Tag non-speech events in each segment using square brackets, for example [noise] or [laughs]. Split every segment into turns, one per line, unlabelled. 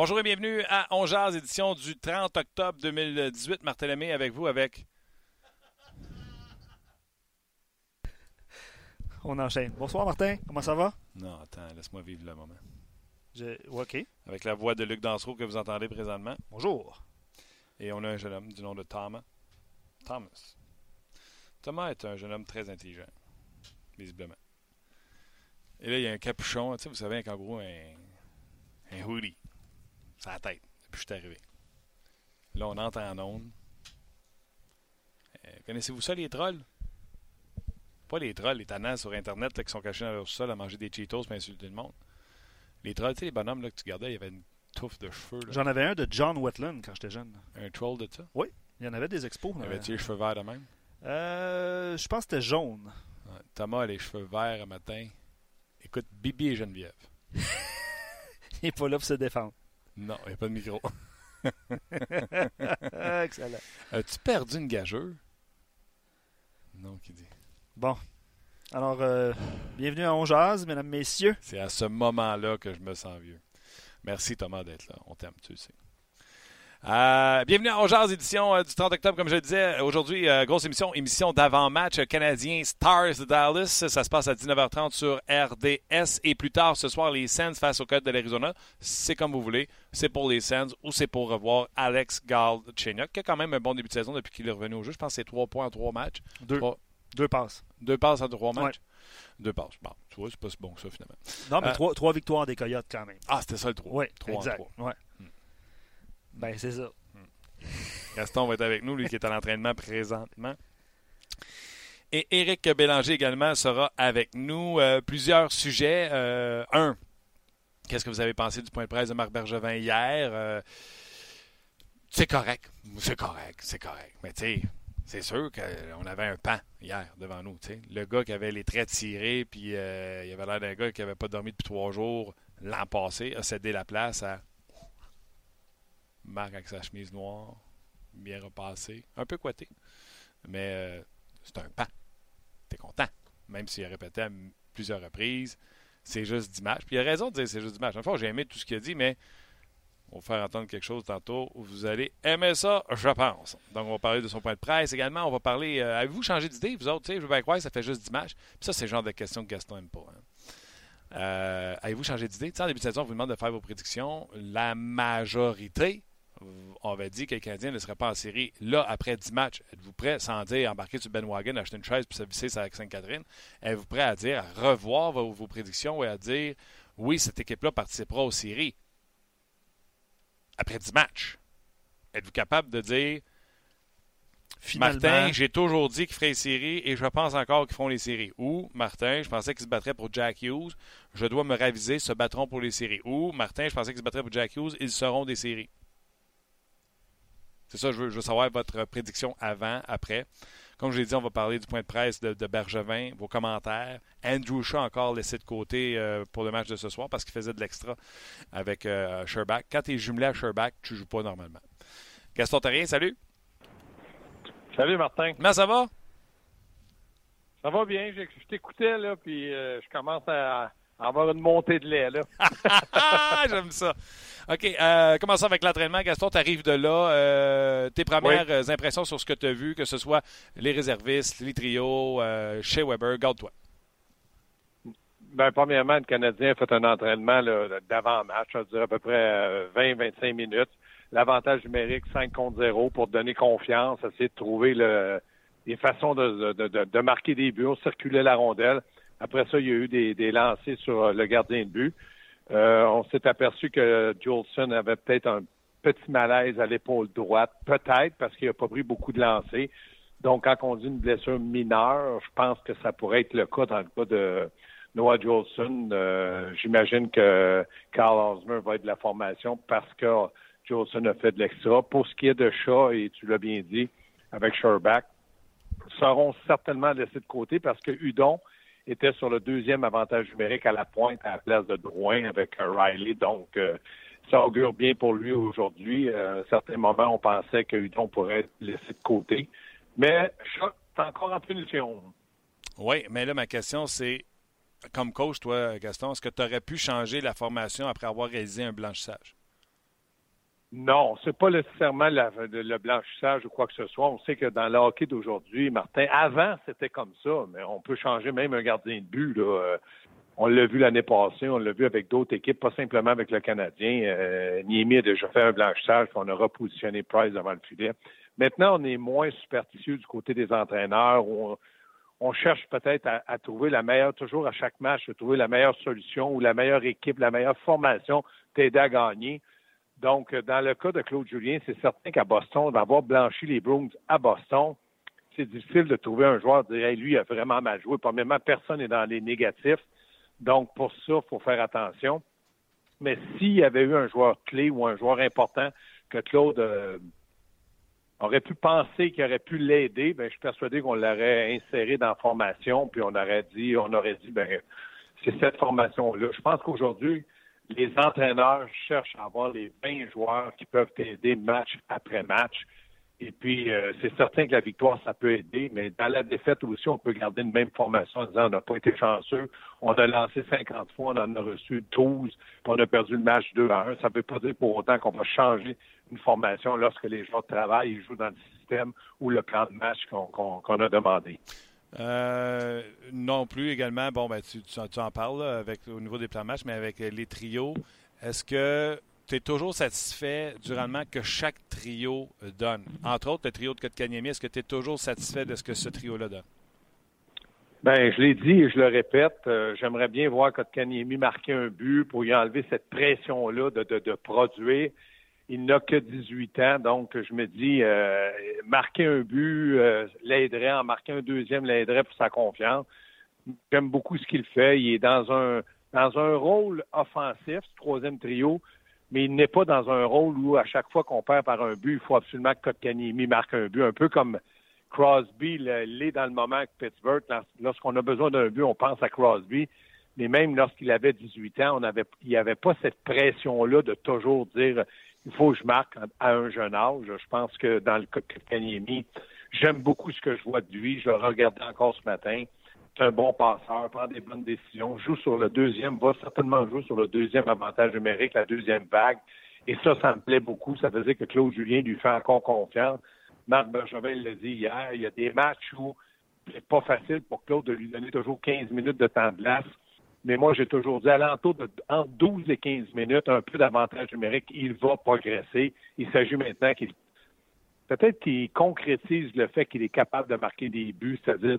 Bonjour et bienvenue à On Jazz, édition du 30 octobre 2018. Martin Lemay avec vous avec.
On enchaîne. Bonsoir Martin, comment ça va?
Non, attends, laisse-moi vivre le moment.
Je... OK.
Avec la voix de Luc Dansereau que vous entendez présentement.
Bonjour.
Et on a un jeune homme du nom de Thomas. Thomas. Thomas est un jeune homme très intelligent, visiblement. Et là, il y a un capuchon, tu sais, vous savez, un kangourou, un, un hoodie. C'est la tête, depuis que je suis arrivé. Là, on entre en onde. Euh, Connaissez-vous ça, les trolls? Pas les trolls, les tannants sur Internet là, qui sont cachés dans leur sol à manger des Cheetos et insulter le monde. Les trolls, tu sais, les bonhommes là, que tu gardais, il y avait une touffe de cheveux.
J'en avais un de John Wetland quand j'étais jeune.
Un troll de ça?
Il y en avait des expos.
Il
euh,
avait-tu les cheveux verts de même?
euh, je pense que c'était jaune.
Ouais, Thomas a les cheveux verts un matin. Écoute, Bibi et Geneviève. [laughs]
Il n'est pas là pour se défendre.
Non, il n'y a pas de micro. [laughs]
Excellent.
As-tu perdu une gageure? Non, qui dit.
Bon. Alors, euh, bienvenue à On Jazz, mesdames, messieurs.
C'est à ce moment-là que je me sens vieux. Merci Thomas d'être là. On t'aime, tu le sais. Euh, bienvenue à Jazz, édition euh, du 30 octobre, comme je le disais. Aujourd'hui, euh, grosse émission, émission d'avant-match canadien Stars de Dallas. Ça se passe à 19h30 sur RDS. Et plus tard ce soir, les Sens face au Code de l'Arizona. C'est comme vous voulez. C'est pour les Sens ou c'est pour revoir Alex Galchenyuk, qui a quand même un bon début de saison depuis qu'il est revenu au jeu. Je pense que c'est 3 points en 3 matchs.
Deux,
Trois-
deux passes.
Deux passes en 3 matchs. Deux passes. Bon, tu vois, c'est pas si bon que ça finalement.
Non, mais
Euh,
trois, trois victoires des Coyotes quand même.
Ah, c'était ça le 3.
Oui,
3 en
exact.
3.
Ouais.
Hmm.
Ben, c'est ça.
Gaston va être avec nous, lui qui est à l'entraînement présentement. Et Éric Bélanger également sera avec nous. Euh, plusieurs sujets. Euh, un, qu'est-ce que vous avez pensé du point de presse de Marc Bergevin hier? Euh, c'est correct. C'est correct. C'est correct. Mais tu sais, c'est sûr qu'on avait un pan hier devant nous. tu sais. Le gars qui avait les traits tirés, puis il avait l'air d'un gars qui n'avait pas dormi depuis trois jours l'an passé, a cédé la place à Marc avec sa chemise noire, bien repassé, un peu coité. Mais euh, c'est un pan. T'es content. Même s'il a répété à plusieurs reprises, c'est juste 10 matchs. Puis il a raison de dire c'est juste 10 matchs. En j'ai aimé tout ce qu'il a dit, mais on va faire entendre quelque chose tantôt. Vous allez aimer ça, je pense. Donc, on va parler de son point de presse également. On va parler. euh, Avez-vous changé d'idée, vous autres? Tu sais, je veux bien croire, ça fait juste 10 matchs. Puis ça, c'est le genre de question que Gaston n'aime pas. hein. Euh, Avez-vous changé d'idée? En début de saison, on vous demande de faire vos prédictions. La majorité on avait dit que le Canadien ne serait pas en série. Là, après 10 matchs, êtes-vous prêt, sans dire embarquer sur Ben Wagon, acheter une chaise puis se visser avec Sainte-Catherine, êtes-vous prêt à dire, à revoir vos, vos prédictions et à dire oui, cette équipe-là participera aux séries après 10 matchs? Êtes-vous capable de dire
Finalement,
Martin, j'ai toujours dit qu'ils feraient les séries et je pense encore qu'ils feront les séries. Ou, Martin, je pensais qu'ils se battraient pour Jack Hughes. Je dois me raviser, se battront pour les séries. Ou, Martin, je pensais qu'ils se battraient pour Jack Hughes. Ils seront des séries. C'est ça, je veux, je veux savoir votre prédiction avant, après. Comme je l'ai dit, on va parler du point de presse de, de Bergevin, vos commentaires. Andrew Shaw encore laissé de côté euh, pour le match de ce soir parce qu'il faisait de l'extra avec euh, Sherbach. Quand tu es jumelé à Sherbach, tu joues pas normalement. Gaston Terrien, salut.
Salut Martin.
Comment ça va?
Ça va bien? Je, je t'écoutais là, puis euh, je commence à, à avoir une montée de lait là. [laughs]
Ah, j'aime ça. OK, euh, commençons avec l'entraînement. Gaston, tu arrives de là. Euh, tes premières impressions sur ce que tu as vu, que ce soit les réservistes, les trios, euh, chez Weber, garde-toi.
Ben, premièrement, le Canadien a fait un entraînement d'avant-match, ça dure à peu près euh, 20-25 minutes. L'avantage numérique 5 contre 0 pour donner confiance, essayer de trouver le, des façons de, de, de, de marquer des buts, circuler la rondelle. Après ça, il y a eu des, des lancers sur le gardien de but. Euh, on s'est aperçu que Jolson avait peut-être un petit malaise à l'épaule droite, peut-être parce qu'il n'a pas pris beaucoup de lancers. Donc, quand on dit une blessure mineure, je pense que ça pourrait être le cas dans le cas de Noah Jolson. Euh, J'imagine que Carl Osmer va être de la formation parce que Jolson a fait de l'extra. Pour ce qui est de Shaw, et tu l'as bien dit, avec Sherbach, seront certainement laissés de côté parce que Udon était sur le deuxième avantage numérique à la pointe à la place de Drouin avec euh, Riley. Donc, euh, ça augure bien pour lui aujourd'hui. Euh, à un certain moment, on pensait que Udon pourrait être laissé de côté. Mais Shaw est encore en punition.
Oui, mais là, ma question, c'est, comme coach, toi, Gaston, est-ce que tu aurais pu changer la formation après avoir réalisé un blanchissage?
Non, c'est pas nécessairement le blanchissage ou quoi que ce soit. On sait que dans le hockey d'aujourd'hui, Martin, avant c'était comme ça, mais on peut changer même un gardien de but. Là. On l'a vu l'année passée, on l'a vu avec d'autres équipes, pas simplement avec le Canadien. Euh, Niemi a déjà fait un blanchissage, puis on a repositionné Price devant le filet. Maintenant, on est moins superstitieux du côté des entraîneurs. On, on cherche peut-être à, à, trouver la meilleure, toujours à chaque match, à trouver la meilleure solution ou la meilleure équipe, la meilleure formation, t'aider à gagner. Donc, dans le cas de Claude Julien, c'est certain qu'à Boston, d'avoir blanchi les Bruins à Boston, c'est difficile de trouver un joueur qui dirait, lui, il a vraiment mal joué. Premièrement, personne n'est dans les négatifs. Donc, pour ça, il faut faire attention. Mais s'il y avait eu un joueur clé ou un joueur important que Claude euh, aurait pu penser qu'il aurait pu l'aider, ben, je suis persuadé qu'on l'aurait inséré dans la formation, puis on aurait dit, on aurait dit, ben, c'est cette formation-là. Je pense qu'aujourd'hui, les entraîneurs cherchent à avoir les 20 joueurs qui peuvent aider match après match. Et puis, euh, c'est certain que la victoire, ça peut aider, mais dans la défaite aussi, on peut garder une même formation en disant on n'a pas été chanceux, on a lancé 50 fois, on en a reçu 12, puis on a perdu le match 2 à 1. Ça ne veut pas dire pour autant qu'on va changer une formation lorsque les joueurs travaillent, ils jouent dans le système ou le plan de match qu'on a demandé.
Euh, non plus également, bon, ben, tu, tu, en parles avec, au niveau des plans de match, mais avec les trios, est-ce que tu es toujours satisfait du rendement que chaque trio donne? Entre autres, le trio de Kotkaniemi, est-ce que tu es toujours satisfait de ce que ce trio-là donne?
Ben, je l'ai dit et je le répète, euh, j'aimerais bien voir Kotkaniemi marquer un but pour y enlever cette pression-là de, de, de produire il n'a que 18 ans, donc je me dis, euh, marquer un but euh, l'aiderait, en marquer un deuxième l'aiderait pour sa confiance. J'aime beaucoup ce qu'il fait. Il est dans un dans un rôle offensif, ce troisième trio, mais il n'est pas dans un rôle où à chaque fois qu'on perd par un but, il faut absolument que Kotkaniemi marque un but, un peu comme Crosby l'est dans le moment avec Pittsburgh. Lorsqu'on a besoin d'un but, on pense à Crosby. Mais même lorsqu'il avait 18 ans, on il n'y avait pas cette pression-là de toujours dire il faut que je marque à un jeune âge. Je pense que dans le cas de Kanyemi, j'aime beaucoup ce que je vois de lui. Je le regardais encore ce matin. C'est un bon passeur, prend des bonnes décisions, joue sur le deuxième, va certainement jouer sur le deuxième avantage numérique, la deuxième vague. Et ça, ça me plaît beaucoup. Ça veut dire que Claude Julien lui fait encore confiance. Marc Bergevin l'a dit hier, il y a des matchs où c'est pas facile pour Claude de lui donner toujours 15 minutes de temps de glace mais moi, j'ai toujours dit, à l'entour de entre 12 et 15 minutes, un peu d'avantage numérique, il va progresser. Il s'agit maintenant qu'il peut-être qu'il concrétise le fait qu'il est capable de marquer des buts, c'est-à-dire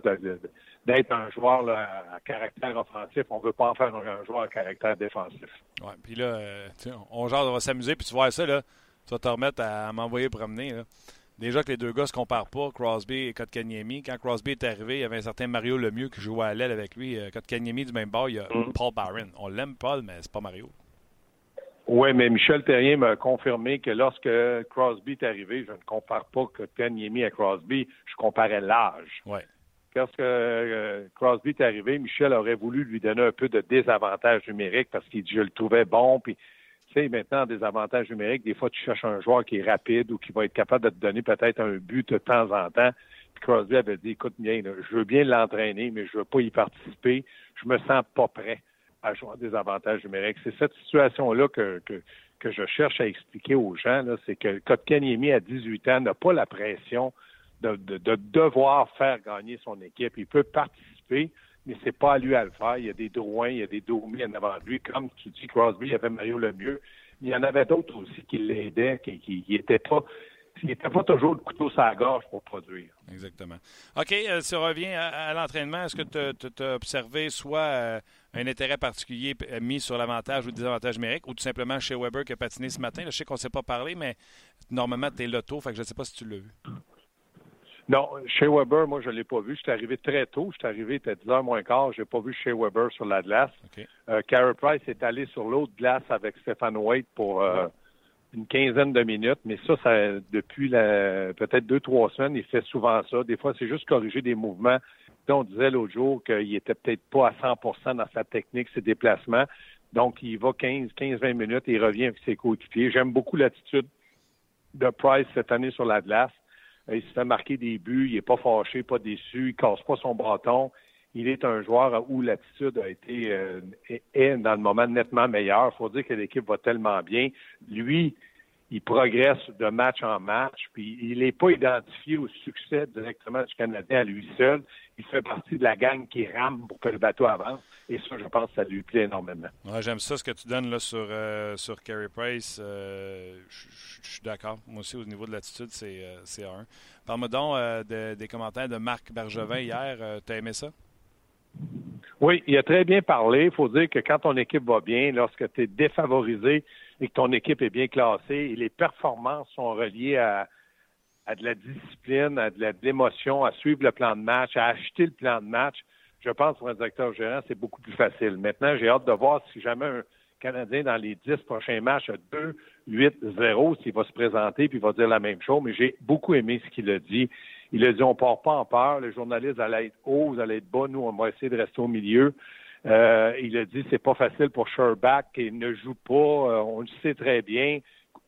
d'être un joueur à caractère offensif. On ne veut pas en faire un joueur à caractère défensif.
Oui, puis là, euh, on va s'amuser, puis tu vois ça, là, tu vas te remettre à m'envoyer promener. Là. Déjà que les deux gars ne se comparent pas, Crosby et Kotkaniemi. Quand Crosby est arrivé, il y avait un certain Mario Lemieux qui jouait à l'aile avec lui. Euh, Kotkaniemi du même bord, il y a mm. Paul Barron. On l'aime, Paul, mais c'est pas Mario.
Oui, mais Michel Terrien m'a confirmé que lorsque Crosby est arrivé, je ne compare pas Kotkaniemi à Crosby, je comparais l'âge.
Ouais.
Lorsque euh, Crosby est arrivé, Michel aurait voulu lui donner un peu de désavantage numérique parce qu'il dit je le trouvais bon, puis maintenant, des avantages numériques, des fois, tu cherches un joueur qui est rapide ou qui va être capable de te donner peut-être un but de temps en temps. Puis Crosby avait dit, écoute bien, je veux bien l'entraîner, mais je veux pas y participer. Je me sens pas prêt à jouer des avantages numériques. C'est cette situation-là que, que, que, je cherche à expliquer aux gens. C'est que Kotkaniemi, à 18 ans, n'a pas la pression de, de devoir faire gagner son équipe. Il peut participer, mais c'est pas à lui à le faire. Il y a des Drouin, il y a des Domi en avant lui. Comme tu dis, Crosby, il y avait Mario Lemieux. Il y en avait d'autres aussi qui l'aidaient, qui n'étaient pas n'était pas toujours le couteau sur la gorge pour produire.
Exactement. OK, euh, si on revient à, l'entraînement, est-ce que tu as observé soit euh, un intérêt particulier mis sur l'avantage ou le désavantage numérique, ou tout simplement chez Weber qui a patiné ce matin? je sais qu'on ne s'est pas parlé, mais normalement, tu es loto, fait je ne sais pas si tu l'as vu.
Non, chez Weber, moi, je ne l'ai pas vu. Je suis arrivé très tôt. Je suis arrivé, il était 10 h moins quart. Je n'ai pas vu chez Weber sur la glace.
Okay.
Euh, Carey Price est allé sur l'autre glace avec Stéphane White pour euh, une quinzaine de minutes. Mais ça, ça depuis peut-être deux, trois semaines, il fait souvent ça. Des fois, c'est juste corriger des mouvements. On disait l'autre jour qu'il était peut-être pas à 100% dans sa technique, ses déplacements. Donc, il va 15, 15, 20 minutes et il revient avec ses coéquipiers. J'aime beaucoup l'attitude de Price cette année sur la glace. Euh, il se fait marquer des buts, il n'est pas fâché, pas déçu, il casse pas son bâton. Il est un joueur où l'attitude a été euh, est dans le moment nettement meilleure. Il faut dire que l'équipe va tellement bien. Lui, il progresse de match en match, puis il n'est pas identifié au succès directement du Canadien à lui seul. Il fait partie de la gang qui rame pour que le bateau avance. Et ça, je pense que ça lui plaît énormément.
Ouais, J'aime ça, ce que tu donnes là, sur, euh, sur Carey Price. Euh, je suis d'accord. Moi aussi, au niveau de l'attitude, c'est euh, un. Parle-moi donc de, des commentaires de Marc Bergevin hier. tu as aimé ça?
Oui, il a très bien parlé. Il faut dire que quand ton équipe va bien, lorsque tu es défavorisé, et que ton équipe est bien classée et les performances sont reliées à, de la discipline, à de l'émotion, à suivre le plan de match, à acheter le plan de match, je pense pour un directeur gérant, c'est beaucoup plus facile. Maintenant, j'ai hâte de voir si jamais un Canadien dans les dix prochains matchs a 2, 8, 0, s'il va se présenter puis va dire la même chose. Mais j'ai beaucoup aimé ce qu'il a dit. Il a dit on part pas en peur. Les journalistes allaient être hauts, allaient être bas. Nous, on va essayer de rester au milieu. Euh, il a dit c'est pas facile pour Sherbach, il ne joue pas, euh, on le sait très bien.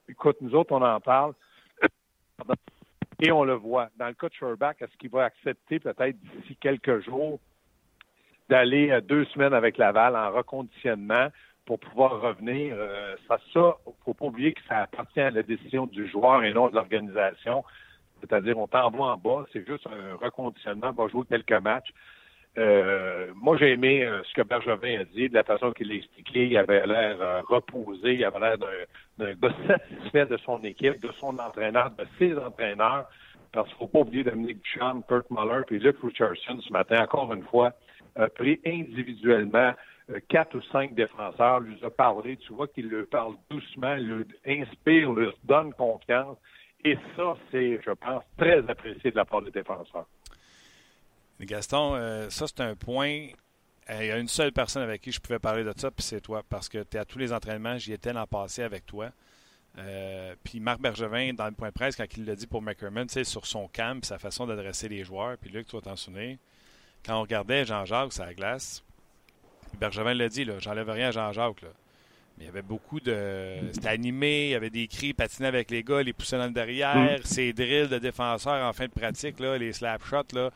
Écoute, nous autres, on en parle et on le voit. Dans le cas de Sherbach, est-ce qu'il va accepter peut-être d'ici quelques jours d'aller euh, deux semaines avec Laval en reconditionnement pour pouvoir revenir? ça, ça, faut pas oublier que ça appartient à la décision du joueur et non de l'organisation. C'est-à-dire, on t'envoie en bas, c'est juste un reconditionnement, on va jouer quelques matchs. Euh, moi, j'ai aimé euh, ce que Bergevin a dit, de la façon qu'il l'a expliqué. Il avait l'air euh, reposé, il avait l'air d'un gars [laughs] satisfait de son équipe, de son entraîneur, de ses entraîneurs. Parce qu'il ne faut pas oublier Dominique Duchamp, Kurt Muller, puis Luke Richardson ce matin, encore une fois, a pris individuellement quatre ou cinq défenseurs, lui a parlé. Tu vois qu'il leur parle doucement, leur inspire, leur donne confiance. Et ça, c'est, je pense, très apprécié de la part des défenseurs.
Gaston, euh, ça, c'est un point. Il y a une seule personne avec qui je pouvais parler de ça, puis c'est toi, parce que tu es à tous les entraînements, j'y étais l'an passé avec toi. Euh, puis Marc Bergevin, dans le point de presse, quand il l'a dit pour McCormick, sur son camp, sa façon d'adresser les joueurs, puis tu vas t'en souvenir, quand on regardait Jean-Jacques sur la glace, Bergevin l'a dit, là, j'enlève rien à Jean-Jacques, Mais il y avait beaucoup de. C'était animé, il y avait des cris, patiner avec les gars, les pousser dans le derrière, mm. ces drills de défenseurs en fin de pratique, là, les slap shots, là.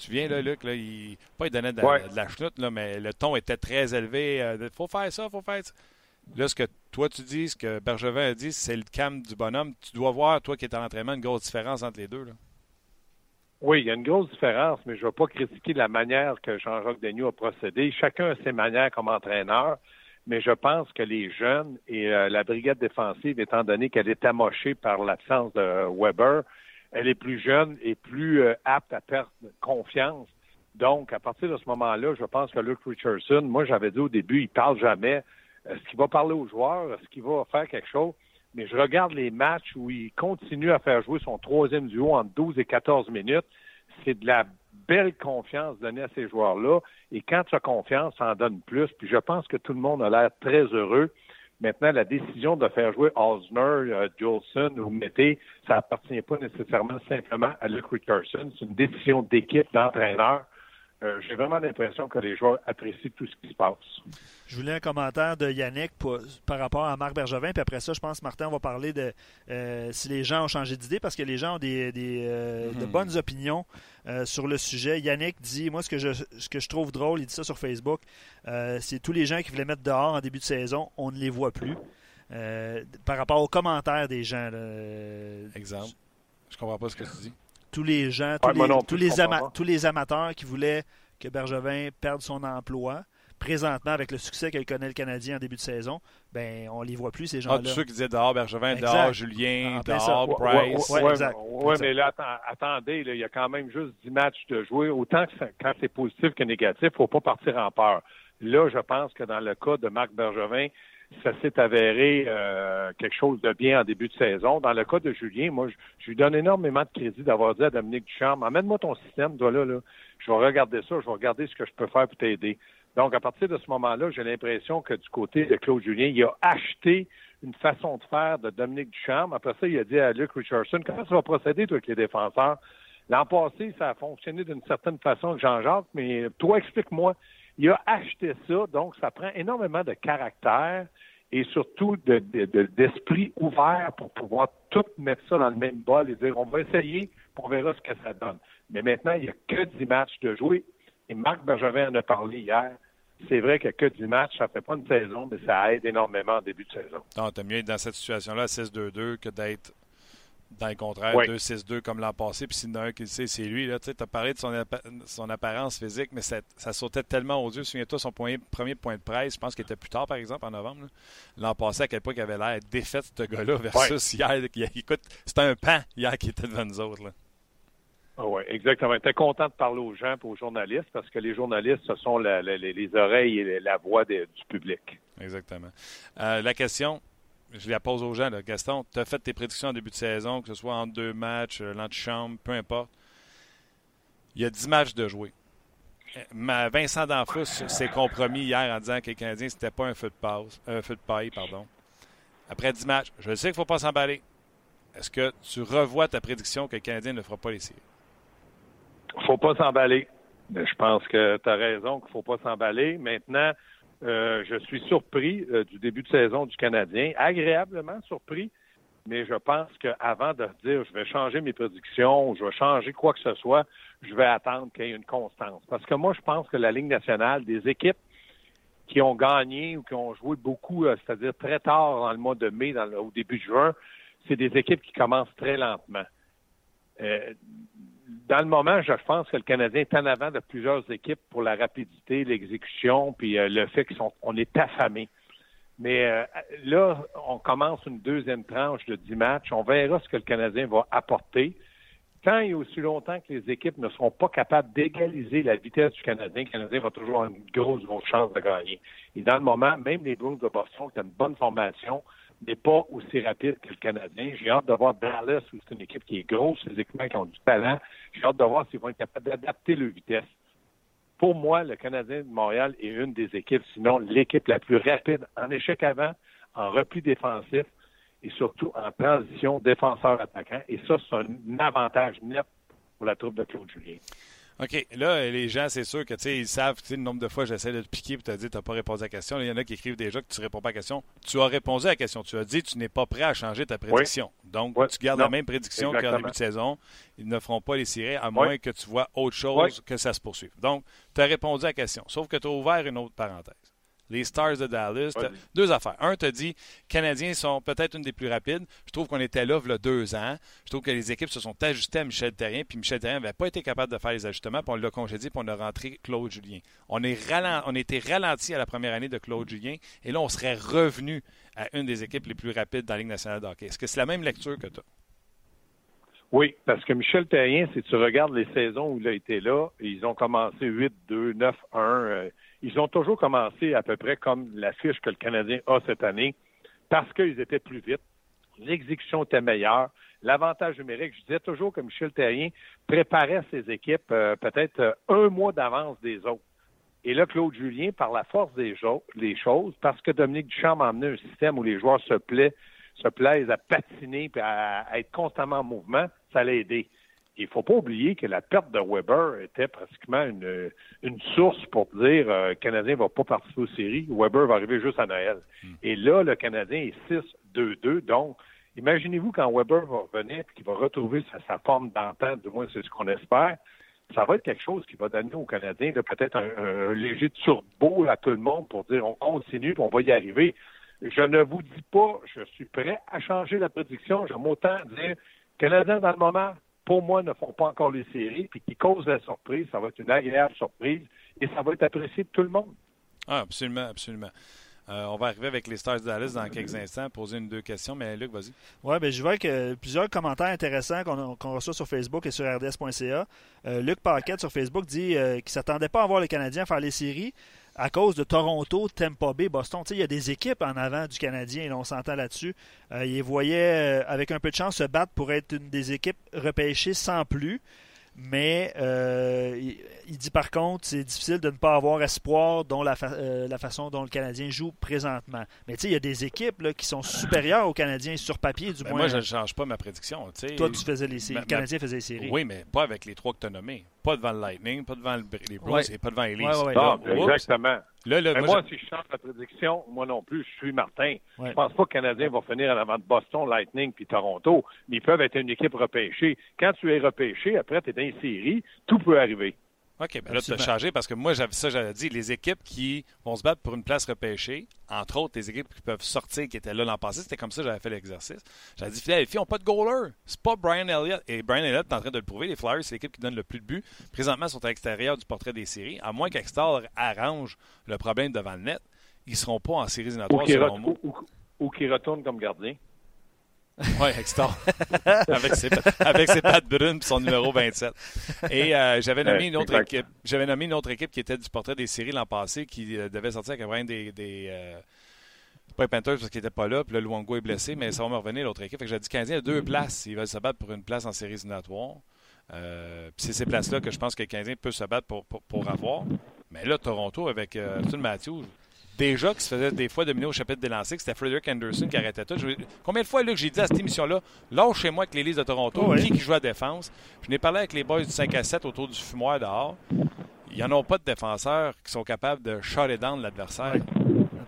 Tu viens, là, Luc, là, il, pas il donnait de, la chenoute, là, mais le ton était très élevé. Il euh, faut faire ça, faut faire ça. Là, ce que toi tu dis, ce que Bergevin a dit, c'est le cam du bonhomme. Tu dois voir, toi qui es en entraînement, une grosse différence entre les deux. Là.
Oui, il y a une grosse différence, mais je ne vais pas critiquer la manière que Jean-Jacques Daigneault a procédé. Chacun a ses manières comme entraîneur, mais je pense que les jeunes et euh, la brigade défensive, étant donné qu'elle est amochée par l'absence de Weber, elle est plus jeune et plus euh, apte à perdre confiance. Donc, à partir de ce moment-là, je pense que Luke Richardson, moi, j'avais dit au début, il parle jamais. Est-ce qu'il va parler aux joueurs? Est-ce qu'il va faire quelque chose? Mais je regarde les matchs où il continue à faire jouer son troisième duo en 12 et 14 minutes. C'est de la belle confiance donnée à ces joueurs-là. Et quand tu as confiance, ça en donne plus. Puis je pense que tout le monde a l'air très heureux. Maintenant, la décision de faire jouer Osner, euh, Jolson ou Mété, ça appartient pas nécessairement simplement à Luke Richardson. C'est une décision d'équipe, d'entraîneur. Euh, j'ai vraiment l'impression que les joueurs apprécient tout ce qui se passe.
Je voulais un commentaire de Yannick par rapport à Marc Bergevin, puis après ça, je pense, Martin, on va parler de euh, si les gens ont changé d'idée, parce que les gens ont des, de mhm. bonnes opinions sur le sujet. Yannick dit, moi, ce que je, ce que je trouve drôle, il dit ça sur Facebook, c'est tous les gens qui voulaient mettre dehors en début de saison, on ne les voit plus. par rapport aux commentaires des gens.
Exemple. Je comprends pas ce que tu dis
tous les gens, tous, les, tous, les amateurs qui voulaient que Bergevin perde son emploi, présentement, avec le succès qu'elle connaît le Canadien en début de saison, ben on les voit plus, ces ah, gens-là.
Ah, tous ceux qui disaient dehors Bergevin, dehors Julien, dehors Price.
Oui, mais là, attendez, il y a quand même juste 10 matchs de jouer. Autant que quand c'est positif que négatif, il ne faut pas partir en peur. Là, je pense que dans le cas de Marc Bergevin, ça s'est avéré euh, quelque chose de bien en début de saison. Dans le cas de Julien, moi, je, lui donne énormément de crédit d'avoir dit à Dominique Ducharme, amène-moi ton système, toi là, là. Je vais regarder ça, je vais regarder ce que je peux faire pour t'aider. Donc, à partir de ce moment-là, j'ai l'impression que du côté de Claude Julien, il a acheté une façon de faire de Dominique Ducharme. Après ça, il a dit à Luc Richardson, comment ça va procéder, toi, avec les défenseurs? L'an passé, ça a fonctionné d'une certaine façon avec Jean-Jacques, mais toi, explique-moi. Il a acheté ça, donc ça prend énormément de caractère et surtout d'esprit ouvert pour pouvoir tout mettre ça dans le même bol et dire on va essayer, on verra ce que ça donne. Mais maintenant, il n'y a que 10 matchs de jouer. Et Marc Bergevin en a parlé hier. c'est vrai que que du match, ça fait pas une saison, mais ça aide énormément en début de saison.
Non, t'as mieux être dans cette situation-là, 6-2-2, que d'être dans le contraire, 2-6-2 comme l'an passé. Puis s'il y en a un qui le sait, c'est lui. Tu as parlé de son, apparence physique, mais ça, sautait tellement aux yeux. Souviens-toi, son premier point de presse, je pense qu'il était plus tard, par exemple, en novembre. L'an passé, à quel point il avait l'air défait, ce gars-là, versus hier. écoute, c'était un pan hier qui était devant nous autres.
Ah oui, exactement. J'étais content de parler aux gens et aux journalistes parce que les journalistes, ce sont les oreilles et la voix du public.
Exactement. Euh, la question, je la pose aux gens. Gaston, tu as fait tes prédictions en début de saison, que ce soit en deux matchs, euh, l'antichambre, peu importe. Il y a dix matchs de jouer. Euh, Vincent Danfous s'est compromis hier en disant que les Canadiens, c'était pas un feu de passe, un feu de paille, pardon. Après dix matchs, je sais qu'il ne faut pas s'emballer. Est-ce que tu revois ta prédiction que le Canadien ne fera pas les séries?
Il ne faut pas s'emballer. Je pense que tu as raison qu'il ne faut pas s'emballer. Maintenant, euh, je suis surpris euh, du début de saison du Canadien, agréablement surpris, mais je pense qu'avant de dire je vais changer mes prédictions, je vais changer quoi que ce soit, je vais attendre qu'il y ait une constance. Parce que moi, je pense que la Ligue nationale, des équipes qui ont gagné ou qui ont joué beaucoup, euh, c'est-à-dire très tard dans le mois de mai, au début de juin, c'est des équipes qui commencent très lentement dans le moment, je pense que le Canadien est en avant de plusieurs équipes pour la rapidité, l'exécution, puis euh, le fait qu'on est affamé. Mais euh, là, on commence une deuxième tranche de 10 matchs. On verra ce que le Canadien va apporter. Tant et aussi longtemps que les équipes ne seront pas capables d'égaliser la vitesse du Canadien, le Canadien va toujours avoir une grosse, grosse chance de gagner. Et dans le moment, même les Blues de Boston, qui ont une bonne formation, n'est pas aussi rapide que le Canadien. J'ai hâte de voir Dallas, où c'est une équipe qui est grosse, physiquement, qui ont du talent. J'ai hâte de voir s'ils vont être capables d'adapter leur vitesse. Pour moi, le Canadien de Montréal est une des équipes, sinon l'équipe la plus rapide en échec avant, en repli défensif et surtout en transition défenseur-attaquant. Et ça, c'est un avantage net pour la troupe de Claude Julien.
OK. Là, les gens, c'est sûr que ils savent le nombre de fois j'essaie de te piquer et te dire que tu n'as pas répondu à la question. Il y en a qui écrivent déjà que tu ne réponds pas à la question. Tu as répondu à la question. Tu as dit tu n'es pas prêt à changer ta prédiction. Donc, tu gardes la même prédiction qu'en début de saison. Ils ne feront pas les séries à moins que tu vois autre chose que ça se poursuive. Donc, tu as répondu à la question. Sauf que tu as ouvert une autre parenthèse les Stars de Dallas. Deux affaires. Un, tu as dit, Canadiens sont peut-être une des plus rapides. Je trouve qu'on était là il y a deux ans. Je trouve que les équipes se sont ajustées à Michel Terrien, puis Michel Terrien n'avait pas été capable de faire les ajustements, puis on l'a congédié, puis on a rentré Claude Julien. On, est on a été ralenti à la première année de Claude Julien, et là, on serait revenu à une des équipes les plus rapides dans la Ligue nationale de hockey. Est-ce que c'est la même lecture que tu as?
Oui, parce que Michel Terrien, si tu regardes les saisons où il a été là, ils ont commencé 8-2, 9-1 ils ont toujours commencé à peu près comme la fiche que le Canadien a cette année, parce qu'ils étaient plus vite, l'exécution était meilleure, l'avantage numérique. Je disais toujours que Michel Terrien préparait ses équipes euh, peut-être euh, un mois d'avance des autres. Et là, Claude Julien, par la force des, choses, parce que Dominique Duchamp a amené un système où les joueurs se, se plaisent à patiner et à, être constamment en mouvement, ça l'a aidé il ne faut pas oublier que la perte de Weber était pratiquement une, une source pour dire euh, le Canadien ne va pas participer aux séries. Weber va arriver juste à Noël. Hmm. Et là, le Canadien est 6-2-2. Donc, imaginez-vous quand Weber va revenir et qu'il va retrouver sa, forme d'entente, du moins c'est ce qu'on espère. Ça va être quelque chose qui va donner aux Canadiens peut-être un, léger turbo à tout le monde pour dire on continue et on va y arriver. Je ne vous dis pas, je suis prêt à changer la prédiction. J'aime autant dire Canadien dans le moment, pour moi, ne font pas encore les séries, puis qui causent la surprise. Ça va être une agréable surprise et ça va être apprécié de tout le monde.
Ah, absolument, absolument. Euh, on va arriver avec les Stars de Dallas dans quelques instants, poser une deux questions, mais Luc, vas-y.
Oui, ben, je vois que plusieurs commentaires intéressants qu'on reçoit sur Facebook et sur rds.ca. Euh, Luc Paquette sur Facebook dit euh, qu'il ne s'attendait pas à voir les Canadiens faire les séries à cause de Toronto, Tampa Bay, Boston. Il y a des équipes en avant du Canadien, on s'entend là-dessus. Euh, il voyait, avec un peu de chance, se battre pour être une des équipes repêchées sans plus. Mais euh, il, dit par contre, c'est difficile de ne pas avoir espoir dans la, euh, la façon dont le Canadien joue présentement. Mais tu sais, il y a des équipes là, qui sont supérieures aux Canadiens sur papier, du
ben,
moins.
Moi, je ne change pas ma prédiction.
Toi, tu faisais les séries. le Canadien faisait les séries.
Oui, mais pas avec les trois que tu as nommés. Pas devant le Lightning, pas devant les Blues et pas devant les Leafs.
exactement. mais moi, si je change la prédiction, moi non plus, je suis Martin. Je Je pense pas que le Canadien va finir en avant de Boston, Lightning puis Toronto, mais ils peuvent être une équipe repêchée. Quand tu es repêché, après, tu es dans une série, tout peut arriver.
OK, ben là, tu as changé parce que moi, j'avais ça, j'avais dit, les équipes qui vont se battre pour une place repêchée, entre autres, les équipes qui peuvent sortir, qui étaient là l'an passé, c'était comme ça que j'avais fait l'exercice. J'avais dit, les filles n'ont pas de goaler. C'est pas Brian Elliott. Et Brian Elliott est en train de le prouver. Les Flyers, c'est l'équipe qui donne le plus de buts. Présentement, ils sont à l'extérieur du portrait des séries. À moins qu'Extar arrange le problème devant le net, ils ne seront pas en séries éliminatoires,
ou Ou, qui retournent comme gardien. [laughs]
Oui, [laughs] avec, ses, avec ses pattes brunes et son numéro 27. Et euh, j'avais nommé une autre équipe. J'avais nommé une autre équipe qui était du portrait des séries l'an passé, qui euh, devait sortir avec un des, des euh, pas les Panthers parce qu'il n'était pas là, puis le Luongo est blessé, mais ça va me revenir l'autre équipe. j'ai dit 15 il y a deux places. Il va se battre pour une place en séries éliminatoires. Euh, c'est ces places-là que je pense que le Canadien peut se battre pour, pour, avoir. Mais là, Toronto, avec euh, Matthews, déjà qui se faisait des fois dominer au chapitre des lancers, c'était Frederick Anderson qui arrêtait tout. combien de fois là, que j'ai dit à cette émission-là, chez moi avec les Leafs de Toronto, qui, qui joue à défense? Je n'ai parlé avec les boys du 5 à 7 autour du fumoir dehors. Il n'y en a pas de défenseurs qui sont capables de shut down l'adversaire.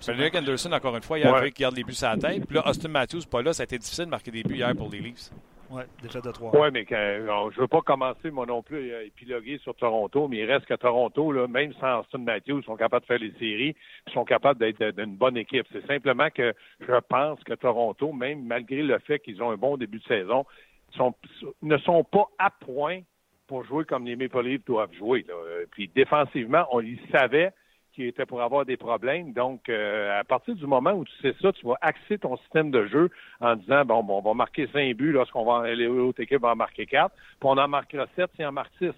Frederick Anderson, encore une fois, il a ouais. qui garde les buts à la tête. Puis là, Austin Matthews, pas là, ça a été difficile de marquer des buts hier pour les Leafs.
Oui, déjà de trois.
Oui, mais je ne veux pas commencer, moi non plus, à épiloguer sur Toronto, mais il reste que Toronto, même sans Austin Matthews, ils sont capables de faire les séries, ils sont capables d'être d'une bonne équipe. C'est simplement que je pense que Toronto, même malgré le fait qu'ils ont un bon début de saison, sont, ne sont pas à point pour jouer comme les Maple Leafs doivent jouer. Puis défensivement, on y savait qui était pour avoir des problèmes. Donc, euh, à partir du moment où tu sais ça, tu vas axer ton système de jeu en disant, bon, bon on va marquer cinq buts lorsqu'on va, l'autre équipe va en marquer quatre, puis on en marquera sept si on marque six.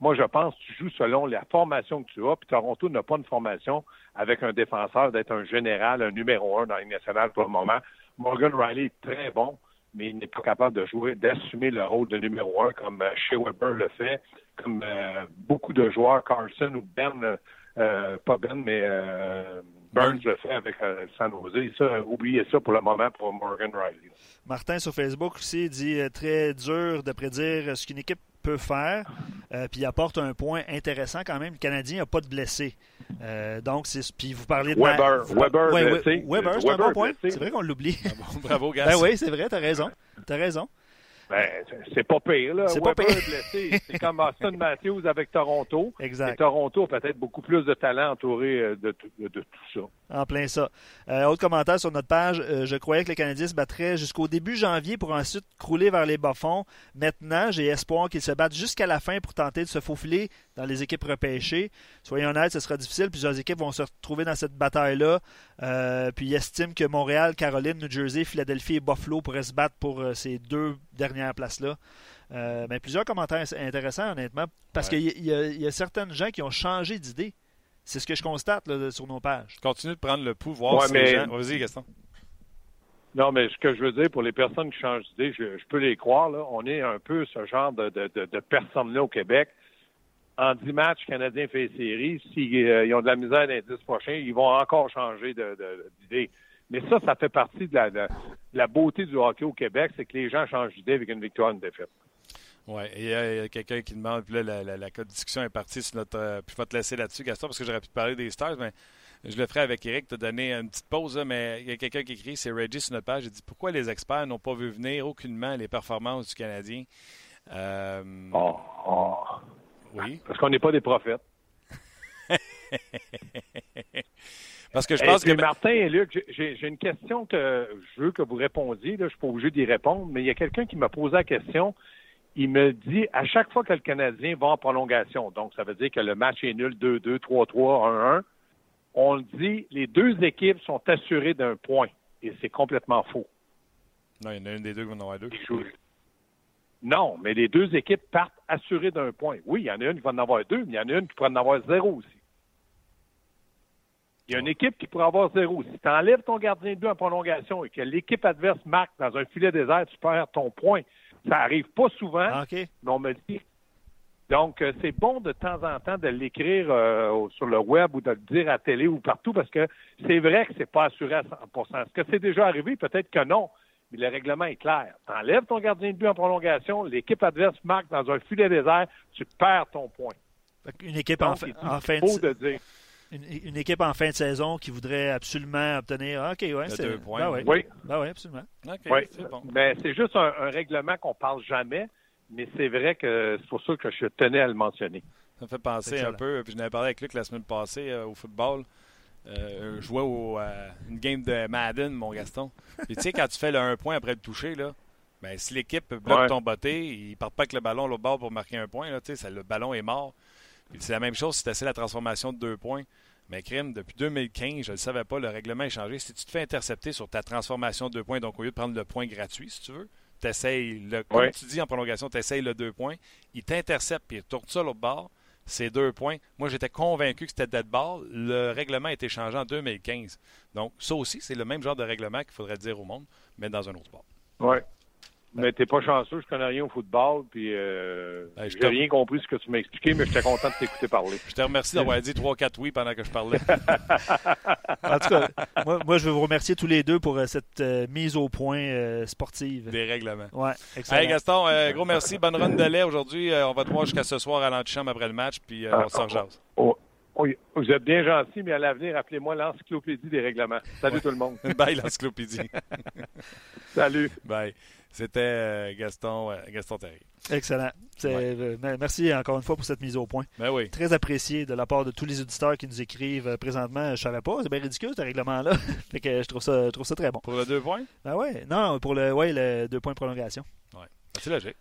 Moi, je pense que tu joues selon la formation que tu as, puis Toronto n'a pas une formation avec un défenseur d'être un général, un numéro un dans la nationale pour le moment. Morgan Riley est très bon, mais il n'est pas capable de jouer, d'assumer le rôle de numéro un comme euh, Shea Weber le fait, comme euh, beaucoup de joueurs, Carlson ou Ben euh, pas Ben, mais euh, Burns le fait avec euh, San Jose. Ça, oubliez ça pour le moment pour Morgan Riley.
Martin sur Facebook aussi dit très dur de prédire ce qu'une équipe peut faire. puis il apporte un point intéressant quand même. Le Canadien n'a pas de blessés. donc, c'est. Puis vous parlez de.
Weber. Weber,
blessé. Weber, c'est un bon point. C'est vrai qu'on l'oublie.
Ah bravo, gars.
Ben oui, c'est vrai, t'as raison. T'as raison.
Ben, c'est pas pire, là.
C'est pas pire.
blessé. C'est comme Austin [laughs] Matthews avec Toronto.
Exact.
Et Toronto a peut-être beaucoup plus de talent entouré euh, de, de, tout ça.
En plein ça. Euh, autre commentaire sur notre page. Euh, je croyais que les Canadiens se battraient jusqu'au début janvier pour ensuite crouler vers les bas-fonds. Maintenant, j'ai espoir qu'ils se battent jusqu'à la fin pour tenter de se faufiler dans les équipes repêchées. Soyons honnêtes, ce sera difficile. Plusieurs équipes vont se retrouver dans cette bataille-là. Euh, puis ils estiment que Montréal, Caroline, New Jersey, Philadelphie et Buffalo pourraient se battre pour ces deux dernières places-là. mais plusieurs commentaires intéressants, honnêtement, parce qu'il y, y, a certaines gens qui ont changé d'idée. C'est ce que je constate là, sur nos pages.
Continue de prendre le pouvoir. Ouais, mais... Vas-y, Gaston.
Non, mais ce que je veux dire pour les personnes qui changent d'idée, je, peux les croire. Là, on est un peu ce genre de, de, de, personnes-là au Québec. En 10 matchs, Canadiens fait série. S'ils euh, ont de la misère dans les 10 prochains, ils vont encore changer d'idée. Mais ça, ça fait partie de la, de la beauté du hockey au Québec, c'est que les gens changent d'idée avec une victoire, une défaite.
Oui, et il y a, quelqu'un qui demande, puis là, la, la, la, discussion est partie sur notre. Euh, puis je vais te laisser là-dessus, Gaston, parce que j'aurais pu te parler des Stars, mais je le ferai avec Eric, te donner une petite pause, mais il y a quelqu'un qui écrit, c'est Reggie sur notre page, il dit Pourquoi les experts n'ont pas vu venir aucunement les performances du Canadien
euh... oh, oh.
Oui.
Parce qu'on n'est pas des prophètes. [laughs]
Parce que je pense que.
Martin et Luc, j'ai une question que je veux que vous répondiez. Là, je ne suis pas obligé d'y répondre, mais il y a quelqu'un qui m'a posé la question il me dit à chaque fois que le Canadien va en prolongation, donc ça veut dire que le match est nul 2-2, 3-3, 1-1, on dit les deux équipes sont assurées d'un point. Et c'est complètement faux.
Non, il y en a une des deux qui va en avoir deux.
Non, mais les deux équipes partent assurées d'un point. Oui, il y en a une qui va en avoir deux, mais il y en a une qui pourrait en avoir zéro aussi. Il y a une équipe qui pourrait avoir zéro. Si tu enlèves ton gardien de but en prolongation et que l'équipe adverse marque dans un filet désert, tu perds ton point. Ça arrive pas souvent,
ah,
mais on me dit. Donc, euh, c'est bon de temps en temps de l'écrire euh, sur le web ou de le dire à télé ou partout parce que c'est vrai que c'est pas assuré à 100 Est-ce que c'est déjà arrivé? Peut-être que non. Mais le règlement est clair. T'enlèves ton gardien de but en prolongation, l'équipe adverse marque dans un filet désert, tu perds ton point.
Une équipe en, fin
de, dire.
Une, équipe en fin de saison qui voudrait absolument obtenir. Ah, OK, ouais, c'est.
deux points.
Ben oui.
Ben oui, absolument.
oui. C'est juste un, règlement qu'on parle jamais, mais c'est vrai que c'est pour ça que je tenais à le mentionner.
Ça me fait penser un peu. Puis je n'avais parlé avec Luc la semaine passée au football. je jouais au, une game de Madden, mon Gaston. Puis tu sais, quand tu fais le 1 point après le toucher, là, ben, si l'équipe bloque ton botté, ils ne partent pas avec le ballon l'autre bord pour marquer un point. Là, ça, le ballon est mort. C'est la même chose si tu essaies la transformation de deux points. Mais crime, depuis 2015, je ne le savais pas, le règlement est changé. Si tu te fais intercepter sur ta transformation de deux points, donc au lieu de prendre le point gratuit, si tu veux, tu essayes, le, comme tu dis en prolongation, tu essayes le deux points, il t'intercepte puis il tourne ça l'autre bord, c'est deux points. Moi, j'étais convaincu que c'était dead ball. Le règlement a été changé en 2015. Donc, ça aussi, c'est le même genre de règlement qu'il faudrait dire au monde, mais dans un autre sport.
Oui. Mais t'es pas chanceux, je connais rien au football, puis euh, ben, j'ai rien compris ce que tu m'as expliqué, mais j'étais content de t'écouter parler.
Je te remercie d'avoir dit 3-4 oui pendant que je parlais. [laughs]
en tout cas, moi, je veux vous remercier tous les deux pour euh, cette euh, mise au point euh, sportive.
Des règlements.
Ouais, excellent.
Hey Gaston, gros merci. Bonne run de lait aujourd'hui. on va te voir jusqu'à ce soir à l'antichambre après le match, puis on s'en jase.
Oh, oh, vous êtes bien gentil, mais à l'avenir, appelez-moi l'encyclopédie des règlements. Salut tout le monde. [laughs]
Bye l'encyclopédie.
Salut.
Bye. C'était euh, Gaston, euh, Gaston Terry.
Excellent. Euh, merci encore une fois pour cette mise au point.
Ben oui.
Très apprécié de la part de tous les auditeurs qui nous écrivent présentement. Je ne savais pas, c'est bien ridicule ce règlement-là. [laughs] fait que je trouve ça, trouve ça très bon.
Pour le deux points?
Ben ouais. Non, pour le, ouais, le deux points de prolongation.
Ouais. C'est logique.